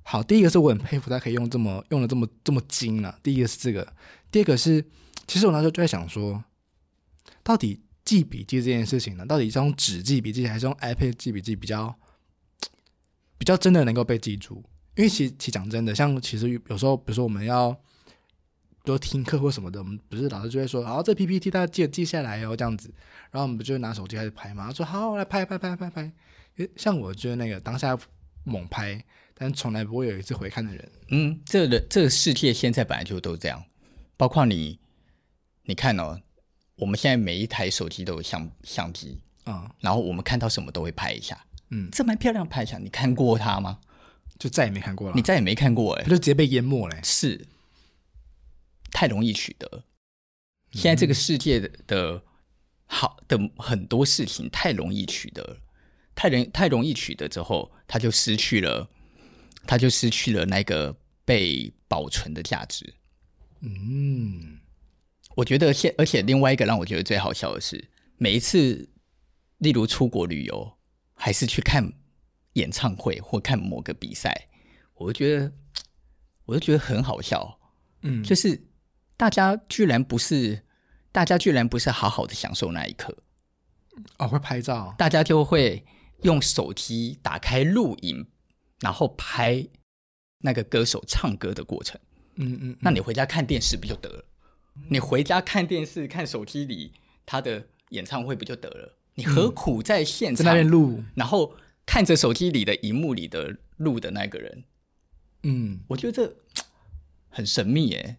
好，第一个是我很佩服他可以用这么用的这么这么精啊。第一个是这个。第二个是，其实我那时候就在想说，到底记笔记这件事情呢，到底是用纸记笔记还是用 iPad 记笔记比较比较真的能够被记住？因为其实其实讲真的，像其实有时候，比如说我们要多听课或什么的，我们不是老师就会说，好，这 PPT 大家记得记下来哦，这样子，然后我们不就拿手机开始拍嘛？他说好，我来拍拍拍拍拍。像我就是那个当下猛拍，但从来不会有一次回看的人。嗯，这个这个世界现在本来就都这样。包括你，你看哦，我们现在每一台手机都有相相机啊，嗯、然后我们看到什么都会拍一下，嗯，这蛮漂亮，拍一下。你看过它吗？就再也没看过了。你再也没看过哎，就直接被淹没了。是，太容易取得。现在这个世界的的好的很多事情太容易取得，太容太容易取得之后，它就失去了，它就失去了那个被保存的价值。嗯，我觉得现，而且另外一个让我觉得最好笑的是，每一次，例如出国旅游，还是去看演唱会或看某个比赛，我就觉得，<tsk> 我就觉得很好笑。嗯，就是大家居然不是，大家居然不是好好的享受那一刻。哦，会拍照，大家就会用手机打开录影，然后拍那个歌手唱歌的过程。嗯嗯，嗯，那你回家看电视不就得了？你回家看电视看手机里他的演唱会不就得了？你何苦在现场、嗯、在那边录，然后看着手机里的荧幕里的路的那个人？嗯，我觉得这很神秘耶。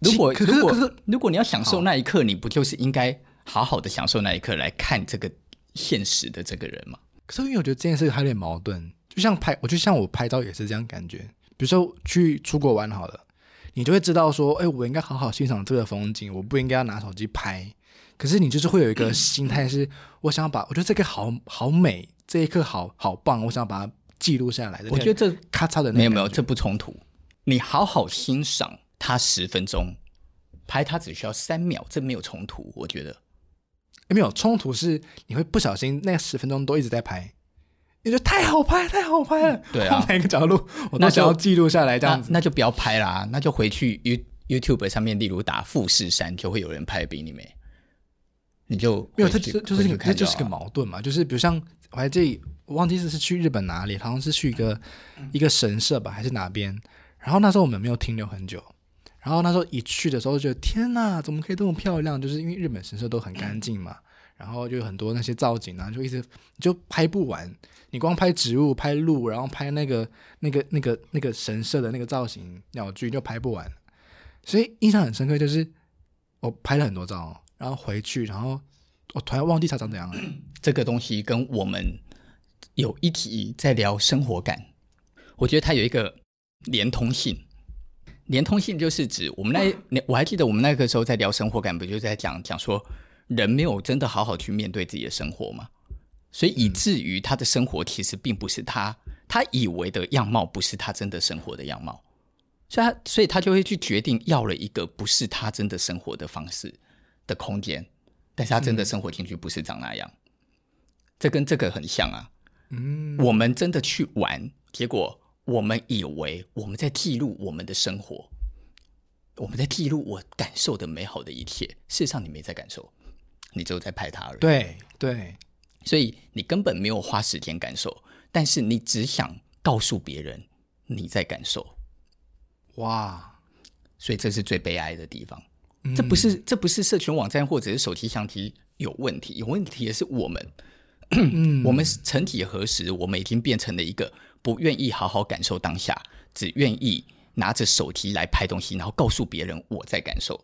如果如果如果你要享受那一刻，你不就是应该好好的享受那一刻来看这个现实的这个人吗？可是因为我觉得这件事还有点矛盾，就像拍，我就像我拍照也是这样感觉。比如说去出国玩好了。你就会知道说，哎，我应该好好欣赏这个风景，我不应该要拿手机拍。可是你就是会有一个心态是，<clears throat> 我想要把，我觉得这个好好美，这一刻好好棒，我想把它记录下来的。我觉得这咔嚓的那没有没有，这不冲突。你好好欣赏它十分钟，拍它只需要三秒，这没有冲突。我觉得没有冲突是你会不小心那十分钟都一直在拍。你觉得太好拍，太好拍了。对啊，每个角度我都想要记录下来，这样子那，那就不要拍啦，那就回去 You YouTube 上面，例如打富士山，就会有人拍比你美。你就没有，这就就是这、啊、就是个矛盾嘛。就是比如像我还记得，我忘记是是去日本哪里，好像是去一个、嗯、一个神社吧，还是哪边？然后那时候我们没有停留很久，然后那时候一去的时候就觉得天哪，怎么可以这么漂亮？就是因为日本神社都很干净嘛。嗯然后就有很多那些造景啊，就一直就拍不完。你光拍植物、拍鹿，然后拍那个、那个、那个、那个神社的那个造型鸟居，就拍不完。所以印象很深刻，就是我拍了很多照，然后回去，然后我突然忘记它长怎样了。这个东西跟我们有一题在聊生活感，我觉得它有一个连通性。连通性就是指我们那，我还记得我们那个时候在聊生活感，不就在讲讲说。人没有真的好好去面对自己的生活嘛，所以以至于他的生活其实并不是他他以为的样貌，不是他真的生活的样貌。所以他所以他就会去决定要了一个不是他真的生活的方式的空间，但是他真的生活进去不是长那样，嗯、这跟这个很像啊。嗯，我们真的去玩，结果我们以为我们在记录我们的生活，我们在记录我感受的美好的一切，事实上你没在感受，你只有在拍它而已。对对，所以你根本没有花时间感受，但是你只想告诉别人你在感受。哇，所以这是最悲哀的地方。嗯、这不是这不是社群网站或者是手机相机有问题，有问题的是我们。嗯、<clears throat> 我们曾几何时，我们已经变成了一个不愿意好好感受当下，只愿意拿着手机来拍东西，然后告诉别人我在感受。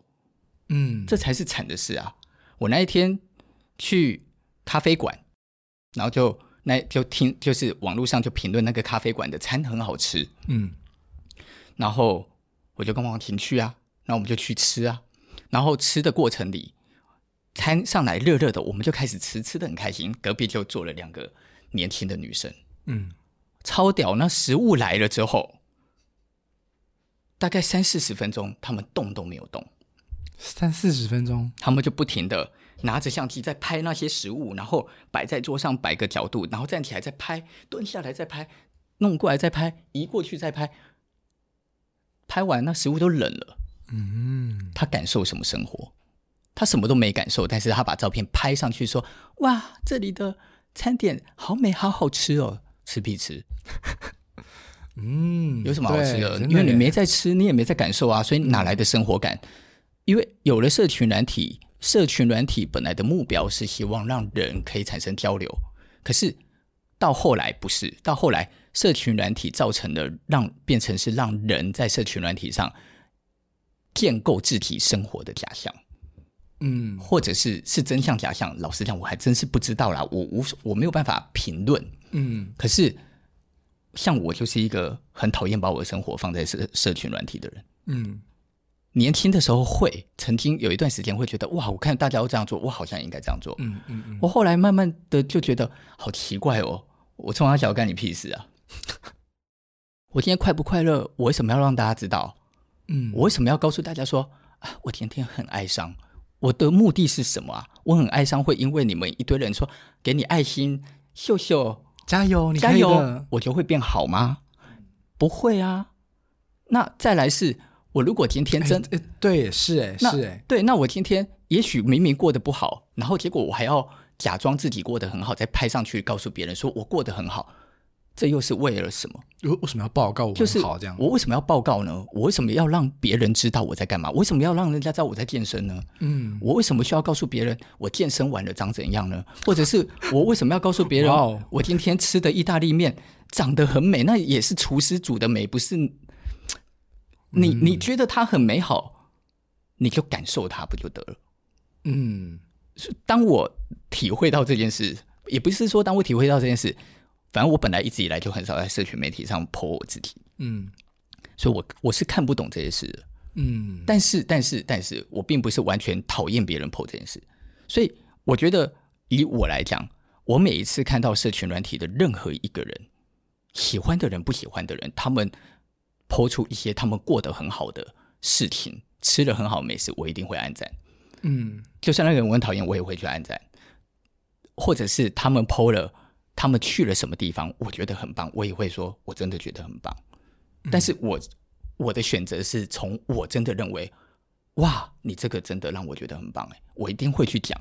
嗯，这才是惨的事啊！我那一天去咖啡馆，然后就那就听，就是网络上就评论那个咖啡馆的餐很好吃。嗯。然后我就跟王婷去啊，然后我们就去吃啊，然后吃的过程里，餐上来热热的，我们就开始吃，吃的很开心。隔壁就坐了两个年轻的女生，嗯，超屌。那食物来了之后，大概三四十分钟，他们动都没有动。三四十分钟，他们就不停的拿着相机在拍那些食物，然后摆在桌上摆个角度，然后站起来再拍，蹲下来再拍，弄过来再拍，移过去再拍。拍完那食物都冷了，嗯，他感受什么生活？他什么都没感受，但是他把照片拍上去说：“哇，这里的餐点好美，好好吃哦！”吃屁吃，嗯，<laughs> 有什么好吃的？因为你没在吃，你也没在感受啊，所以哪来的生活感？因为有了社群软体，社群软体本来的目标是希望让人可以产生交流，可是到后来不是，到后来。社群软体造成的让变成是让人在社群软体上建构自己生活的假象，嗯，或者是是真相假象。老实讲，我还真是不知道啦，我无我没有办法评论，嗯。可是像我就是一个很讨厌把我的生活放在社社群软体的人，嗯。年轻的时候会曾经有一段时间会觉得哇，我看大家都这样做，我好像应该这样做，嗯嗯嗯。我后来慢慢的就觉得好奇怪哦，我从小干你屁事啊！<laughs> 我今天快不快乐？我为什么要让大家知道？嗯，我为什么要告诉大家说啊？我天天很哀伤。我的目的是什么啊？我很哀伤，会因为你们一堆人说给你爱心，秀秀加油，你加油，我就会变好吗？不会啊。那再来是，我如果天天真、欸、对，是哎，是哎，对，那我天天也许明明过得不好，然后结果我还要假装自己过得很好，再拍上去告诉别人说我过得很好。这又是为了什么？为为什么要报告我？就是好这样。我为什么要报告呢？我为什么要让别人知道我在干嘛？为什么要让人家知道我在健身呢？嗯，我为什么需要告诉别人我健身完了长怎样呢？或者是我为什么要告诉别人我今天吃的意大利面长得很美？那也是厨师煮的美，不是？你你觉得它很美好，你就感受它不就得了？嗯，当我体会到这件事，也不是说当我体会到这件事。反正我本来一直以来就很少在社群媒体上 po 我自己，嗯，所以我我是看不懂这些事的，嗯，但是但是但是我并不是完全讨厌别人 po 这件事，所以我觉得以我来讲，我每一次看到社群软体的任何一个人，喜欢的人不喜欢的人，他们 po 出一些他们过得很好的事情，吃了很好美食，我一定会按赞，嗯，就算那个人我很讨厌，我也会去按赞，或者是他们 po 了。他们去了什么地方？我觉得很棒，我也会说，我真的觉得很棒。但是我我的选择是从我真的认为，哇，你这个真的让我觉得很棒哎，我一定会去讲，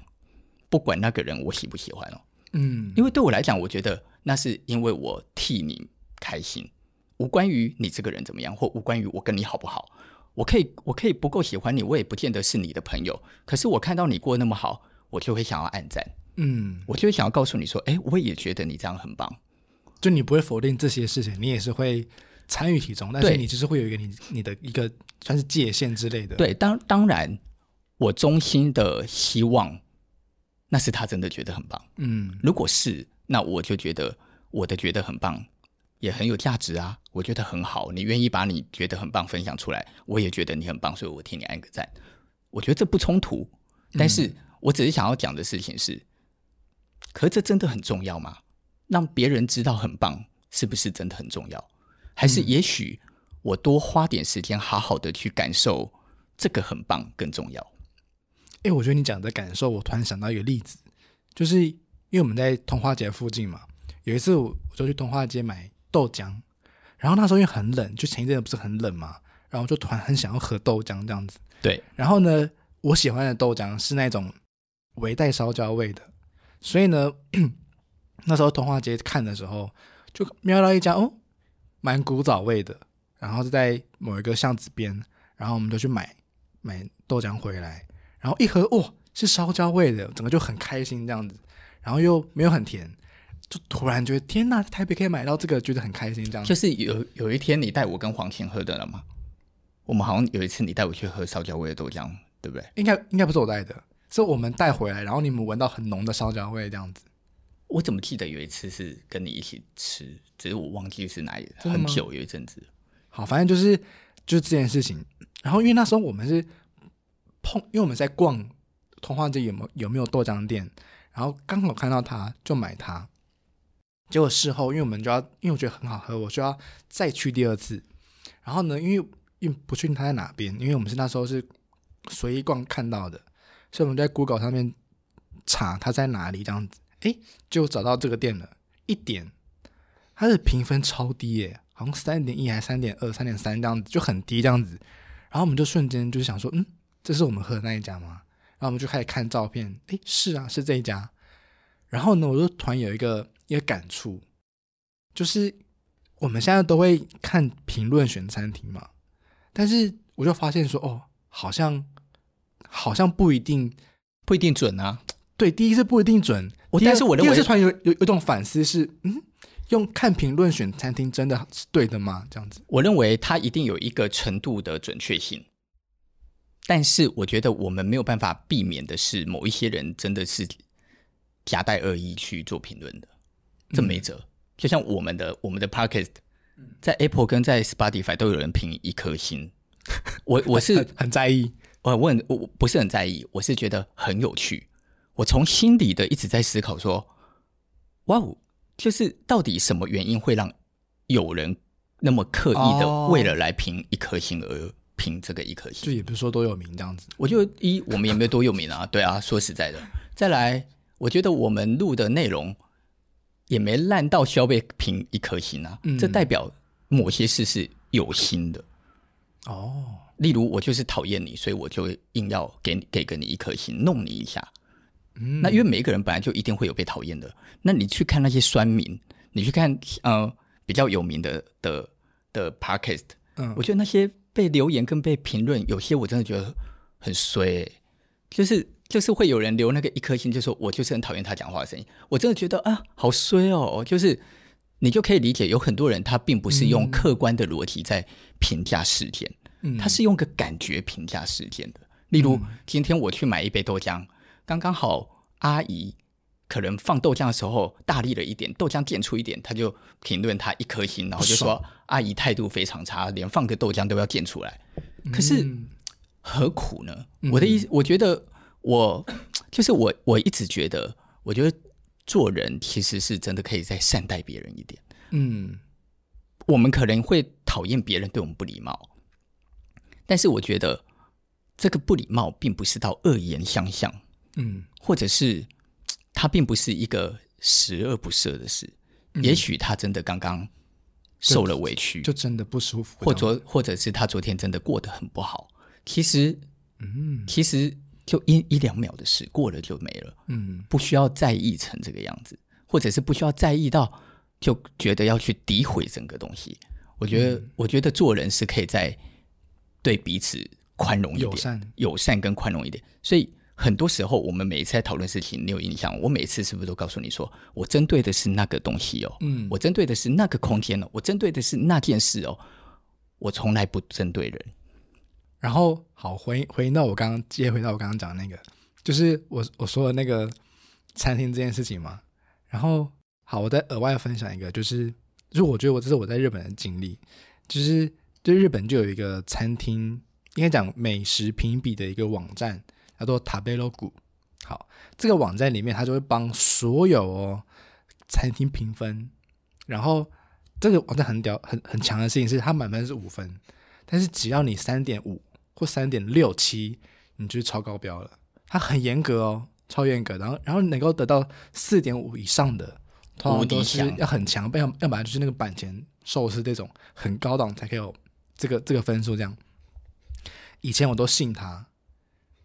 不管那个人我喜不喜欢哦。嗯，因为对我来讲，我觉得那是因为我替你开心，无关于你这个人怎么样，或无关于我跟你好不好。我可以我可以不够喜欢你，我也不见得是你的朋友。可是我看到你过得那么好，我就会想要暗赞。嗯，我就会想要告诉你说，哎，我也觉得你这样很棒。就你不会否定这些事情，你也是会参与其中，但是你就是会有一个你你的一个算是界限之类的。对，当当然，我衷心的希望那是他真的觉得很棒。嗯，如果是，那我就觉得我的觉得很棒也很有价值啊，我觉得很好。你愿意把你觉得很棒分享出来，我也觉得你很棒，所以我替你按个赞。我觉得这不冲突，但是我只是想要讲的事情是。可是这真的很重要吗？让别人知道很棒，是不是真的很重要？还是也许我多花点时间，好好的去感受，这个很棒，更重要。哎，我觉得你讲的感受，我突然想到一个例子，就是因为我们在通化街附近嘛，有一次我就去通化街买豆浆，然后那时候因为很冷，就前一阵子不是很冷嘛，然后就突然很想要喝豆浆这样子。对，然后呢，我喜欢的豆浆是那种微带烧焦味的，所以呢，<clears throat> 那时候童话街看的时候，就瞄到一家哦，蛮古早味的，然后是在某一个巷子边，然后我们就去买买豆浆回来，然后一喝，哇，是烧焦味的，整个就很开心这样子，然后又没有很甜，就突然觉得天呐，台北可以买到这个，觉得很开心这样。就是有有一天你带我跟黄晴喝的了吗？我们好像有一次你带我去喝烧焦味的豆浆，对不对？应该应该不是我带的，是我们带回来，然后你们闻到很浓的烧焦味这样子。我怎么记得有一次是跟你一起吃，只是我忘记是哪里，很久有一阵子。好，反正就是就是这件事情。然后因为那时候我们是碰，因为我们在逛通化街有没有有没有豆浆店，然后刚好看到它就买它。结果事后因为我们就要，因为我觉得很好喝，我就要再去第二次。然后呢，因为因为不确定他在哪边，因为我们是那时候是随意逛看到的，所以我们在 Google 上面查他在哪里这样子，哎，就找到这个店了。一点，它的评分超低耶，好像三点一还三点二、三点三这样子，就很低这样子。然后我们就瞬间就想说，嗯，这是我们喝的那一家吗？然后我们就开始看照片，哎，是啊，是这一家。然后呢，我就突然有一个一个感触，就是我们现在都会看评论选餐厅嘛。但是我就发现说，哦，好像好像不一定不一定准啊。对，第一次不一定准。我但是我认为第二次突然有有有一种反思是，嗯，用看评论选餐厅真的是对的吗？这样子，我认为它一定有一个程度的准确性。但是我觉得我们没有办法避免的是，某一些人真的是夹带恶意去做评论的，这没辙。嗯、就像我们的我们的 Podcast。在 Apple 跟在 Spotify 都有人评一颗星，我我是 <laughs> 很，很在意，我问我不是很在意，我是觉得很有趣，我从心底的一直在思考说，哇哦，就是到底什么原因会让有人那么刻意的为了来评一颗星而评这个一颗星？就也不是说多有名这样子，我就一我们也没有多有名啊，对啊，说实在的，再来，我觉得我们录的内容。也没烂到需要被评一颗星啊，嗯、这代表某些事是有心的哦。例如我就是讨厌你，所以我就硬要给你给个你一颗心，弄你一下。嗯，那因为每一个人本来就一定会有被讨厌的。那你去看那些酸民，你去看呃比较有名的的的 podcast，嗯，我觉得那些被留言跟被评论，有些我真的觉得很衰、欸，就是。就是会有人留那个一颗心，就说我就是很讨厌他讲话的声音。我真的觉得啊，好衰哦！就是你就可以理解，有很多人他并不是用客观的逻辑在评价事件，嗯、他是用个感觉评价事件的。例如，今天我去买一杯豆浆，刚刚好阿姨可能放豆浆的时候大力了一点，豆浆溅出一点，他就评论他一颗星，然后就说阿姨态度非常差，连放个豆浆都要溅出来。可是何苦呢？我的意思，我觉得。我 <clears throat> 就是我，我一直觉得，我觉得做人其实是真的可以再善待别人一点。嗯，我们可能会讨厌别人对我们不礼貌，但是我觉得这个不礼貌并不是到恶言相向。嗯，或者是他并不是一个十恶不赦的事。嗯，也许他真的刚刚受了委屈，就真的不舒服，或者或者是他昨天真的过得很不好。其实，嗯，其实。就一一两秒的事，过了就没了。嗯，不需要在意成这个样子，或者是不需要在意到就觉得要去诋毁整个东西。我觉得，嗯、我觉得做人是可以再对彼此宽容一点，友善、友善跟宽容一点。所以很多时候，我们每一次在讨论事情，你有印象？我每次是不是都告诉你说，我针对的是那个东西哦，嗯，我针对的是那个空间哦，我针对的是那件事哦，我从来不针对人。然后好回回应到我刚刚接回到我刚刚讲的那个，就是我我说的那个餐厅这件事情嘛。然后好，我再额外分享一个，就是就是我觉得我这是我在日本的经历，就是就日本就有一个餐厅，应该讲美食评比的一个网站，叫做 Tabelog。好，这个网站里面它就会帮所有哦餐厅评分，然后这个网站很屌、很很强的事情是，它满分是五分，但是只要你三点五或三点六七，你就是超高标了。它很严格哦，超严格。然后，然后能够得到四点五以上的，通常都是要很强，要要不然就是那个板前寿司这种很高档才可以有这个这个分数。这样，以前我都信他，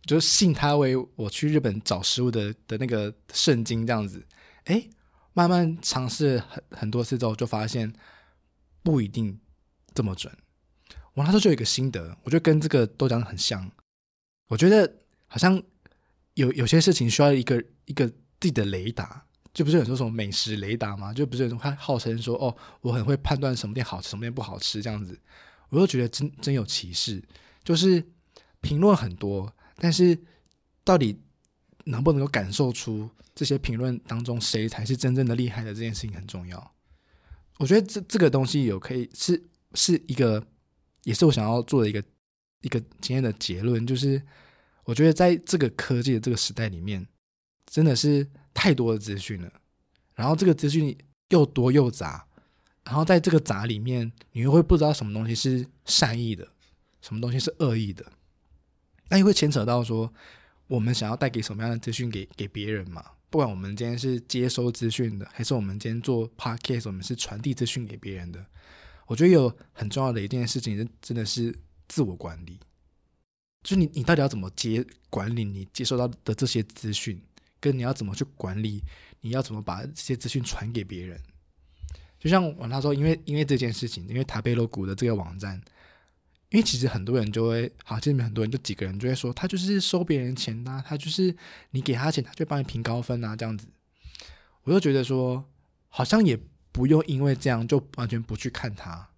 就信他为我去日本找食物的的那个圣经这样子。哎。慢慢尝试很很多次之后，就发现不一定这么准。我那时候就有一个心得，我觉得跟这个都讲的很像。我觉得好像有有些事情需要一个一个自己的雷达，就不是很多什么美食雷达吗？就不是有时候号称说哦，我很会判断什么店好吃，什么店不好吃这样子。我就觉得真真有其事，就是评论很多，但是到底。能不能够感受出这些评论当中谁才是真正的厉害的这件事情很重要。我觉得这这个东西有可以是是一个，也是我想要做的一个一个今天的结论，就是我觉得在这个科技的这个时代里面，真的是太多的资讯了，然后这个资讯又多又杂，然后在这个杂里面，你又会不知道什么东西是善意的，什么东西是恶意的，那又会牵扯到说。我们想要带给什么样的资讯给给别人嘛？不管我们今天是接收资讯的，还是我们今天做 podcast，我们是传递资讯给别人的。我觉得有很重要的一件事情，真的是自我管理。就是你，你到底要怎么接管理你接收到的这些资讯，跟你要怎么去管理，你要怎么把这些资讯传给别人？就像我他说，因为因为这件事情，因为塔贝罗谷的这个网站。因为其实很多人就会，好，这里面很多人就几个人就会说，他就是收别人钱呐、啊，他就是你给他钱，他就帮你评高分啊，这样子。我就觉得说，好像也不用因为这样就完全不去看他，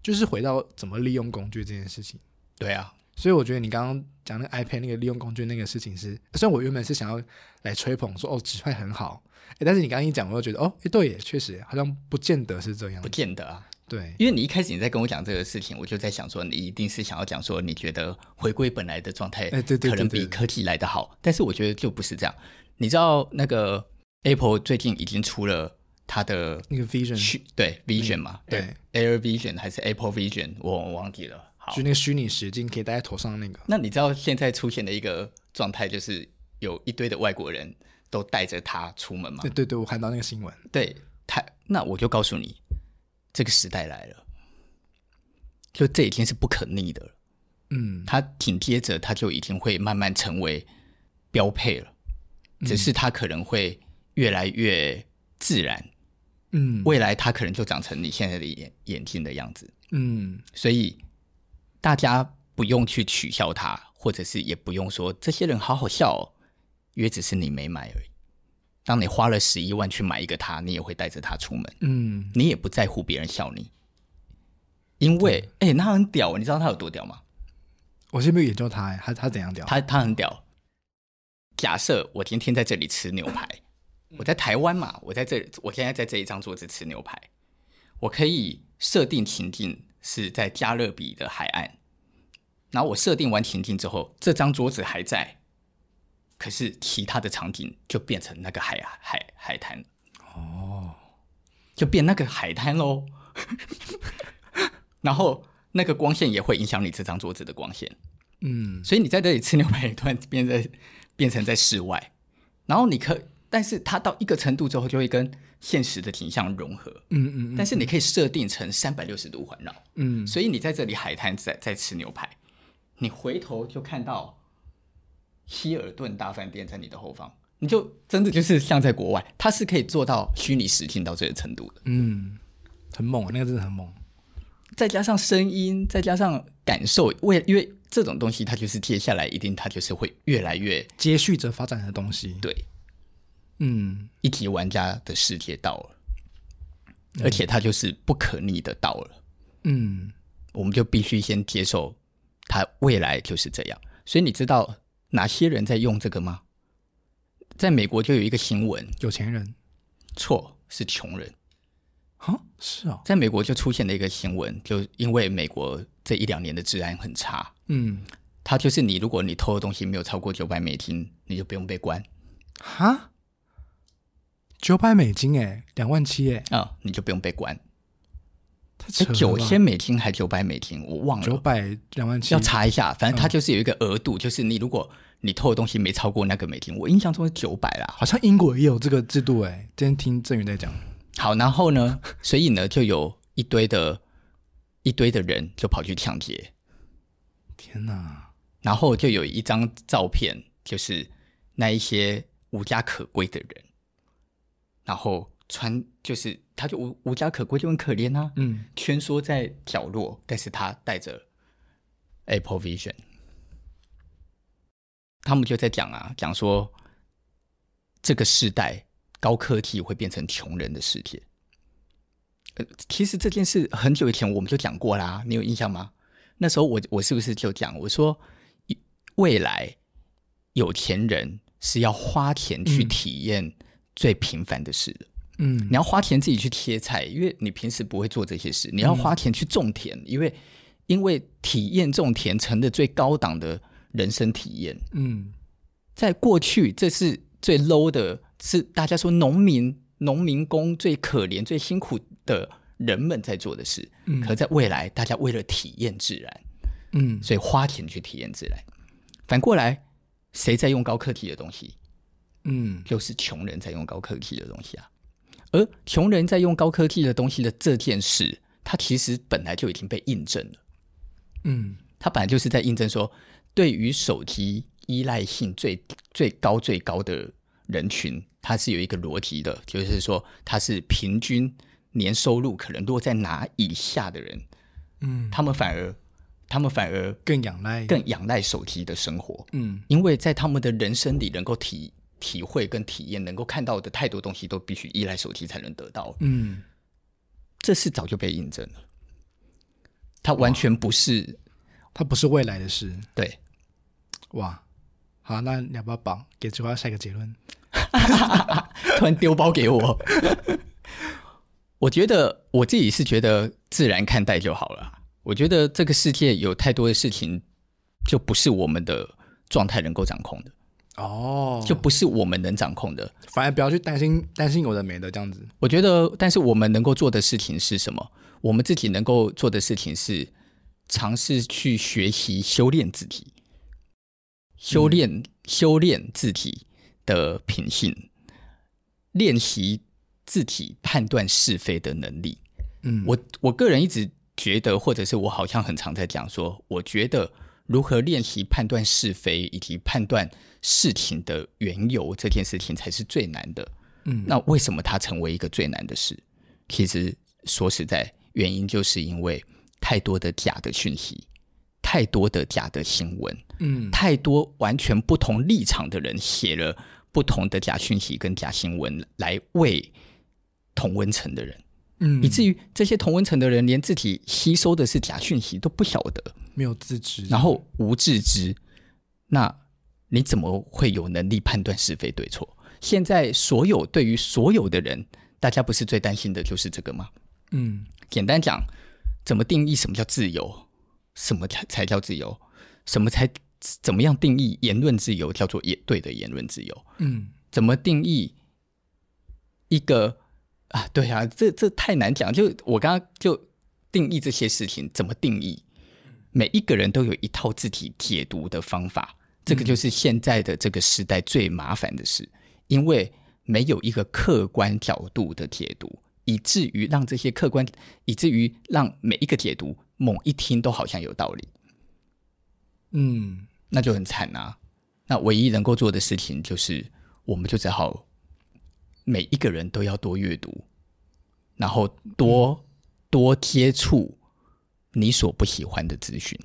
就是回到怎么利用工具这件事情。对啊，所以我觉得你刚刚讲那个 iPad 那个利用工具那个事情是，虽然我原本是想要来吹捧说哦，指派很好，但是你刚刚一讲，我又觉得哦，诶对耶确实好像不见得是这样，不见得啊。对，因为你一开始你在跟我讲这个事情，我就在想说，你一定是想要讲说，你觉得回归本来的状态，可能比科技来得好。但是我觉得就不是这样。你知道那个 Apple 最近已经出了它的那个 Vision，对 Vision 嘛，对 Air Vision 还是 Apple Vision，我我忘记了。好，就那个虚拟实境可以戴在头上那个。那你知道现在出现的一个状态，就是有一堆的外国人都带着它出门吗？对对对，我看到那个新闻。对，他那我就告诉你。这个时代来了，就这已经是不可逆的了。嗯，它紧接着，它就已经会慢慢成为标配了。只是它可能会越来越自然。嗯，未来它可能就长成你现在的眼眼镜的样子。嗯，所以大家不用去取笑他，或者是也不用说这些人好好笑哦，因为只是你没买而已。当你花了十一万去买一个它，你也会带着它出门。嗯，你也不在乎别人笑你，因为哎、欸，他很屌，你知道他有多屌吗？我是没有研究他，他他怎样屌？他他很屌。假设我今天在这里吃牛排，我在台湾嘛，我在这，我现在在这一张桌子吃牛排，我可以设定情境是在加勒比的海岸，然后我设定完情境之后，这张桌子还在。可是其他的场景就变成那个海海海滩哦，就变那个海滩喽。<laughs> 然后那个光线也会影响你这张桌子的光线，嗯，所以你在这里吃牛排，突然变在变成在室外，然后你可，但是它到一个程度之后就会跟现实的景象融合，嗯嗯，嗯，但是你可以设定成三百六十度环绕，嗯，所以你在这里海滩在在吃牛排，你回头就看到。希尔顿大饭店在你的后方，你就真的就是像在国外，它是可以做到虚拟实境到这个程度的。嗯，很猛，那个真的很猛。再加上声音，再加上感受，为因为这种东西，它就是接下来一定它就是会越来越接续着发展的东西。对，嗯，一级玩家的世界到了，而且它就是不可逆的到了。嗯，我们就必须先接受它未来就是这样。所以你知道。哪些人在用这个吗？在美国就有一个新闻，有钱人，错，是穷人。啊，是啊，在美国就出现了一个新闻，就因为美国这一两年的治安很差，嗯，它就是你，如果你偷的东西没有超过九百美金，你就不用被关。哈，九百美金，哎，两万七，哎，啊，你就不用被关。九千美金还九百美金，我忘了。九百两万七，要查一下。反正它就是有一个额度，嗯、就是你如果你偷的东西没超过那个美金，我印象中是九百啦。好像英国也有这个制度哎。今天听郑宇在讲。好，然后呢，<laughs> 所以呢，就有一堆的一堆的人就跑去抢劫。天哪！然后就有一张照片，就是那一些无家可归的人，然后穿就是。他就无无家可归，就很可怜啊。嗯，蜷缩在角落，但是他带着 Apple Vision，他们就在讲啊，讲说这个时代高科技会变成穷人的世界。呃，其实这件事很久以前我们就讲过啦，你有印象吗？那时候我我是不是就讲我说，未来有钱人是要花钱去体验最平凡的事了。嗯嗯，你要花钱自己去切菜，因为你平时不会做这些事。你要花钱去种田，嗯、因为因为体验种田成的最高档的人生体验。嗯，在过去这是最 low 的，是大家说农民、农民工最可怜、最辛苦的人们在做的事。嗯，可在未来，大家为了体验自然，嗯，所以花钱去体验自然。反过来，谁在用高科技的东西？嗯，就是穷人在用高科技的东西啊。而穷人在用高科技的东西的这件事，它其实本来就已经被印证了。嗯，它本来就是在印证说，对于手机依赖性最最高最高的人群，它是有一个逻辑的，就是说，它是平均年收入可能落在哪以下的人，嗯，他们反而他们反而更仰赖更仰赖手机的生活，嗯，因为在他们的人生里能够体。体会跟体验，能够看到的太多东西，都必须依赖手机才能得到。嗯，这是早就被印证了。它完全不是，它不是未来的事。对，哇，好，那两包宝给菊花下一个结论。<laughs> 突然丢包给我，我觉得我自己是觉得自然看待就好了。我觉得这个世界有太多的事情，就不是我们的状态能够掌控的。哦，就不是我们能掌控的，反而不要去担心担心有的没的这样子。我觉得，但是我们能够做的事情是什么？我们自己能够做的事情是尝试去学习修炼自己，修炼、嗯、修炼自己的品性，练习自己判断是非的能力。嗯，我我个人一直觉得，或者是我好像很常在讲说，我觉得。如何练习判断是非以及判断事情的缘由，这件事情才是最难的。嗯，那为什么它成为一个最难的事？其实说实在，原因就是因为太多的假的讯息，太多的假的新闻，嗯，太多完全不同立场的人写了不同的假讯息跟假新闻来为同温层的人。嗯，以至于这些同温层的人连自己吸收的是假讯息都不晓得，没有自知，然后无自知，那你怎么会有能力判断是非对错？现在所有对于所有的人，大家不是最担心的就是这个吗？嗯，简单讲，怎么定义什么叫自由？什么才才叫自由？什么才怎么样定义言论自由？叫做也对的言论自由？嗯，怎么定义一个？啊，对啊，这这太难讲。就我刚刚就定义这些事情，怎么定义？每一个人都有一套自己解读的方法，这个就是现在的这个时代最麻烦的事，因为没有一个客观角度的解读，以至于让这些客观，以至于让每一个解读猛一听都好像有道理。嗯，那就很惨啊。那唯一能够做的事情就是，我们就只好。每一个人都要多阅读，然后多多接触你所不喜欢的资讯。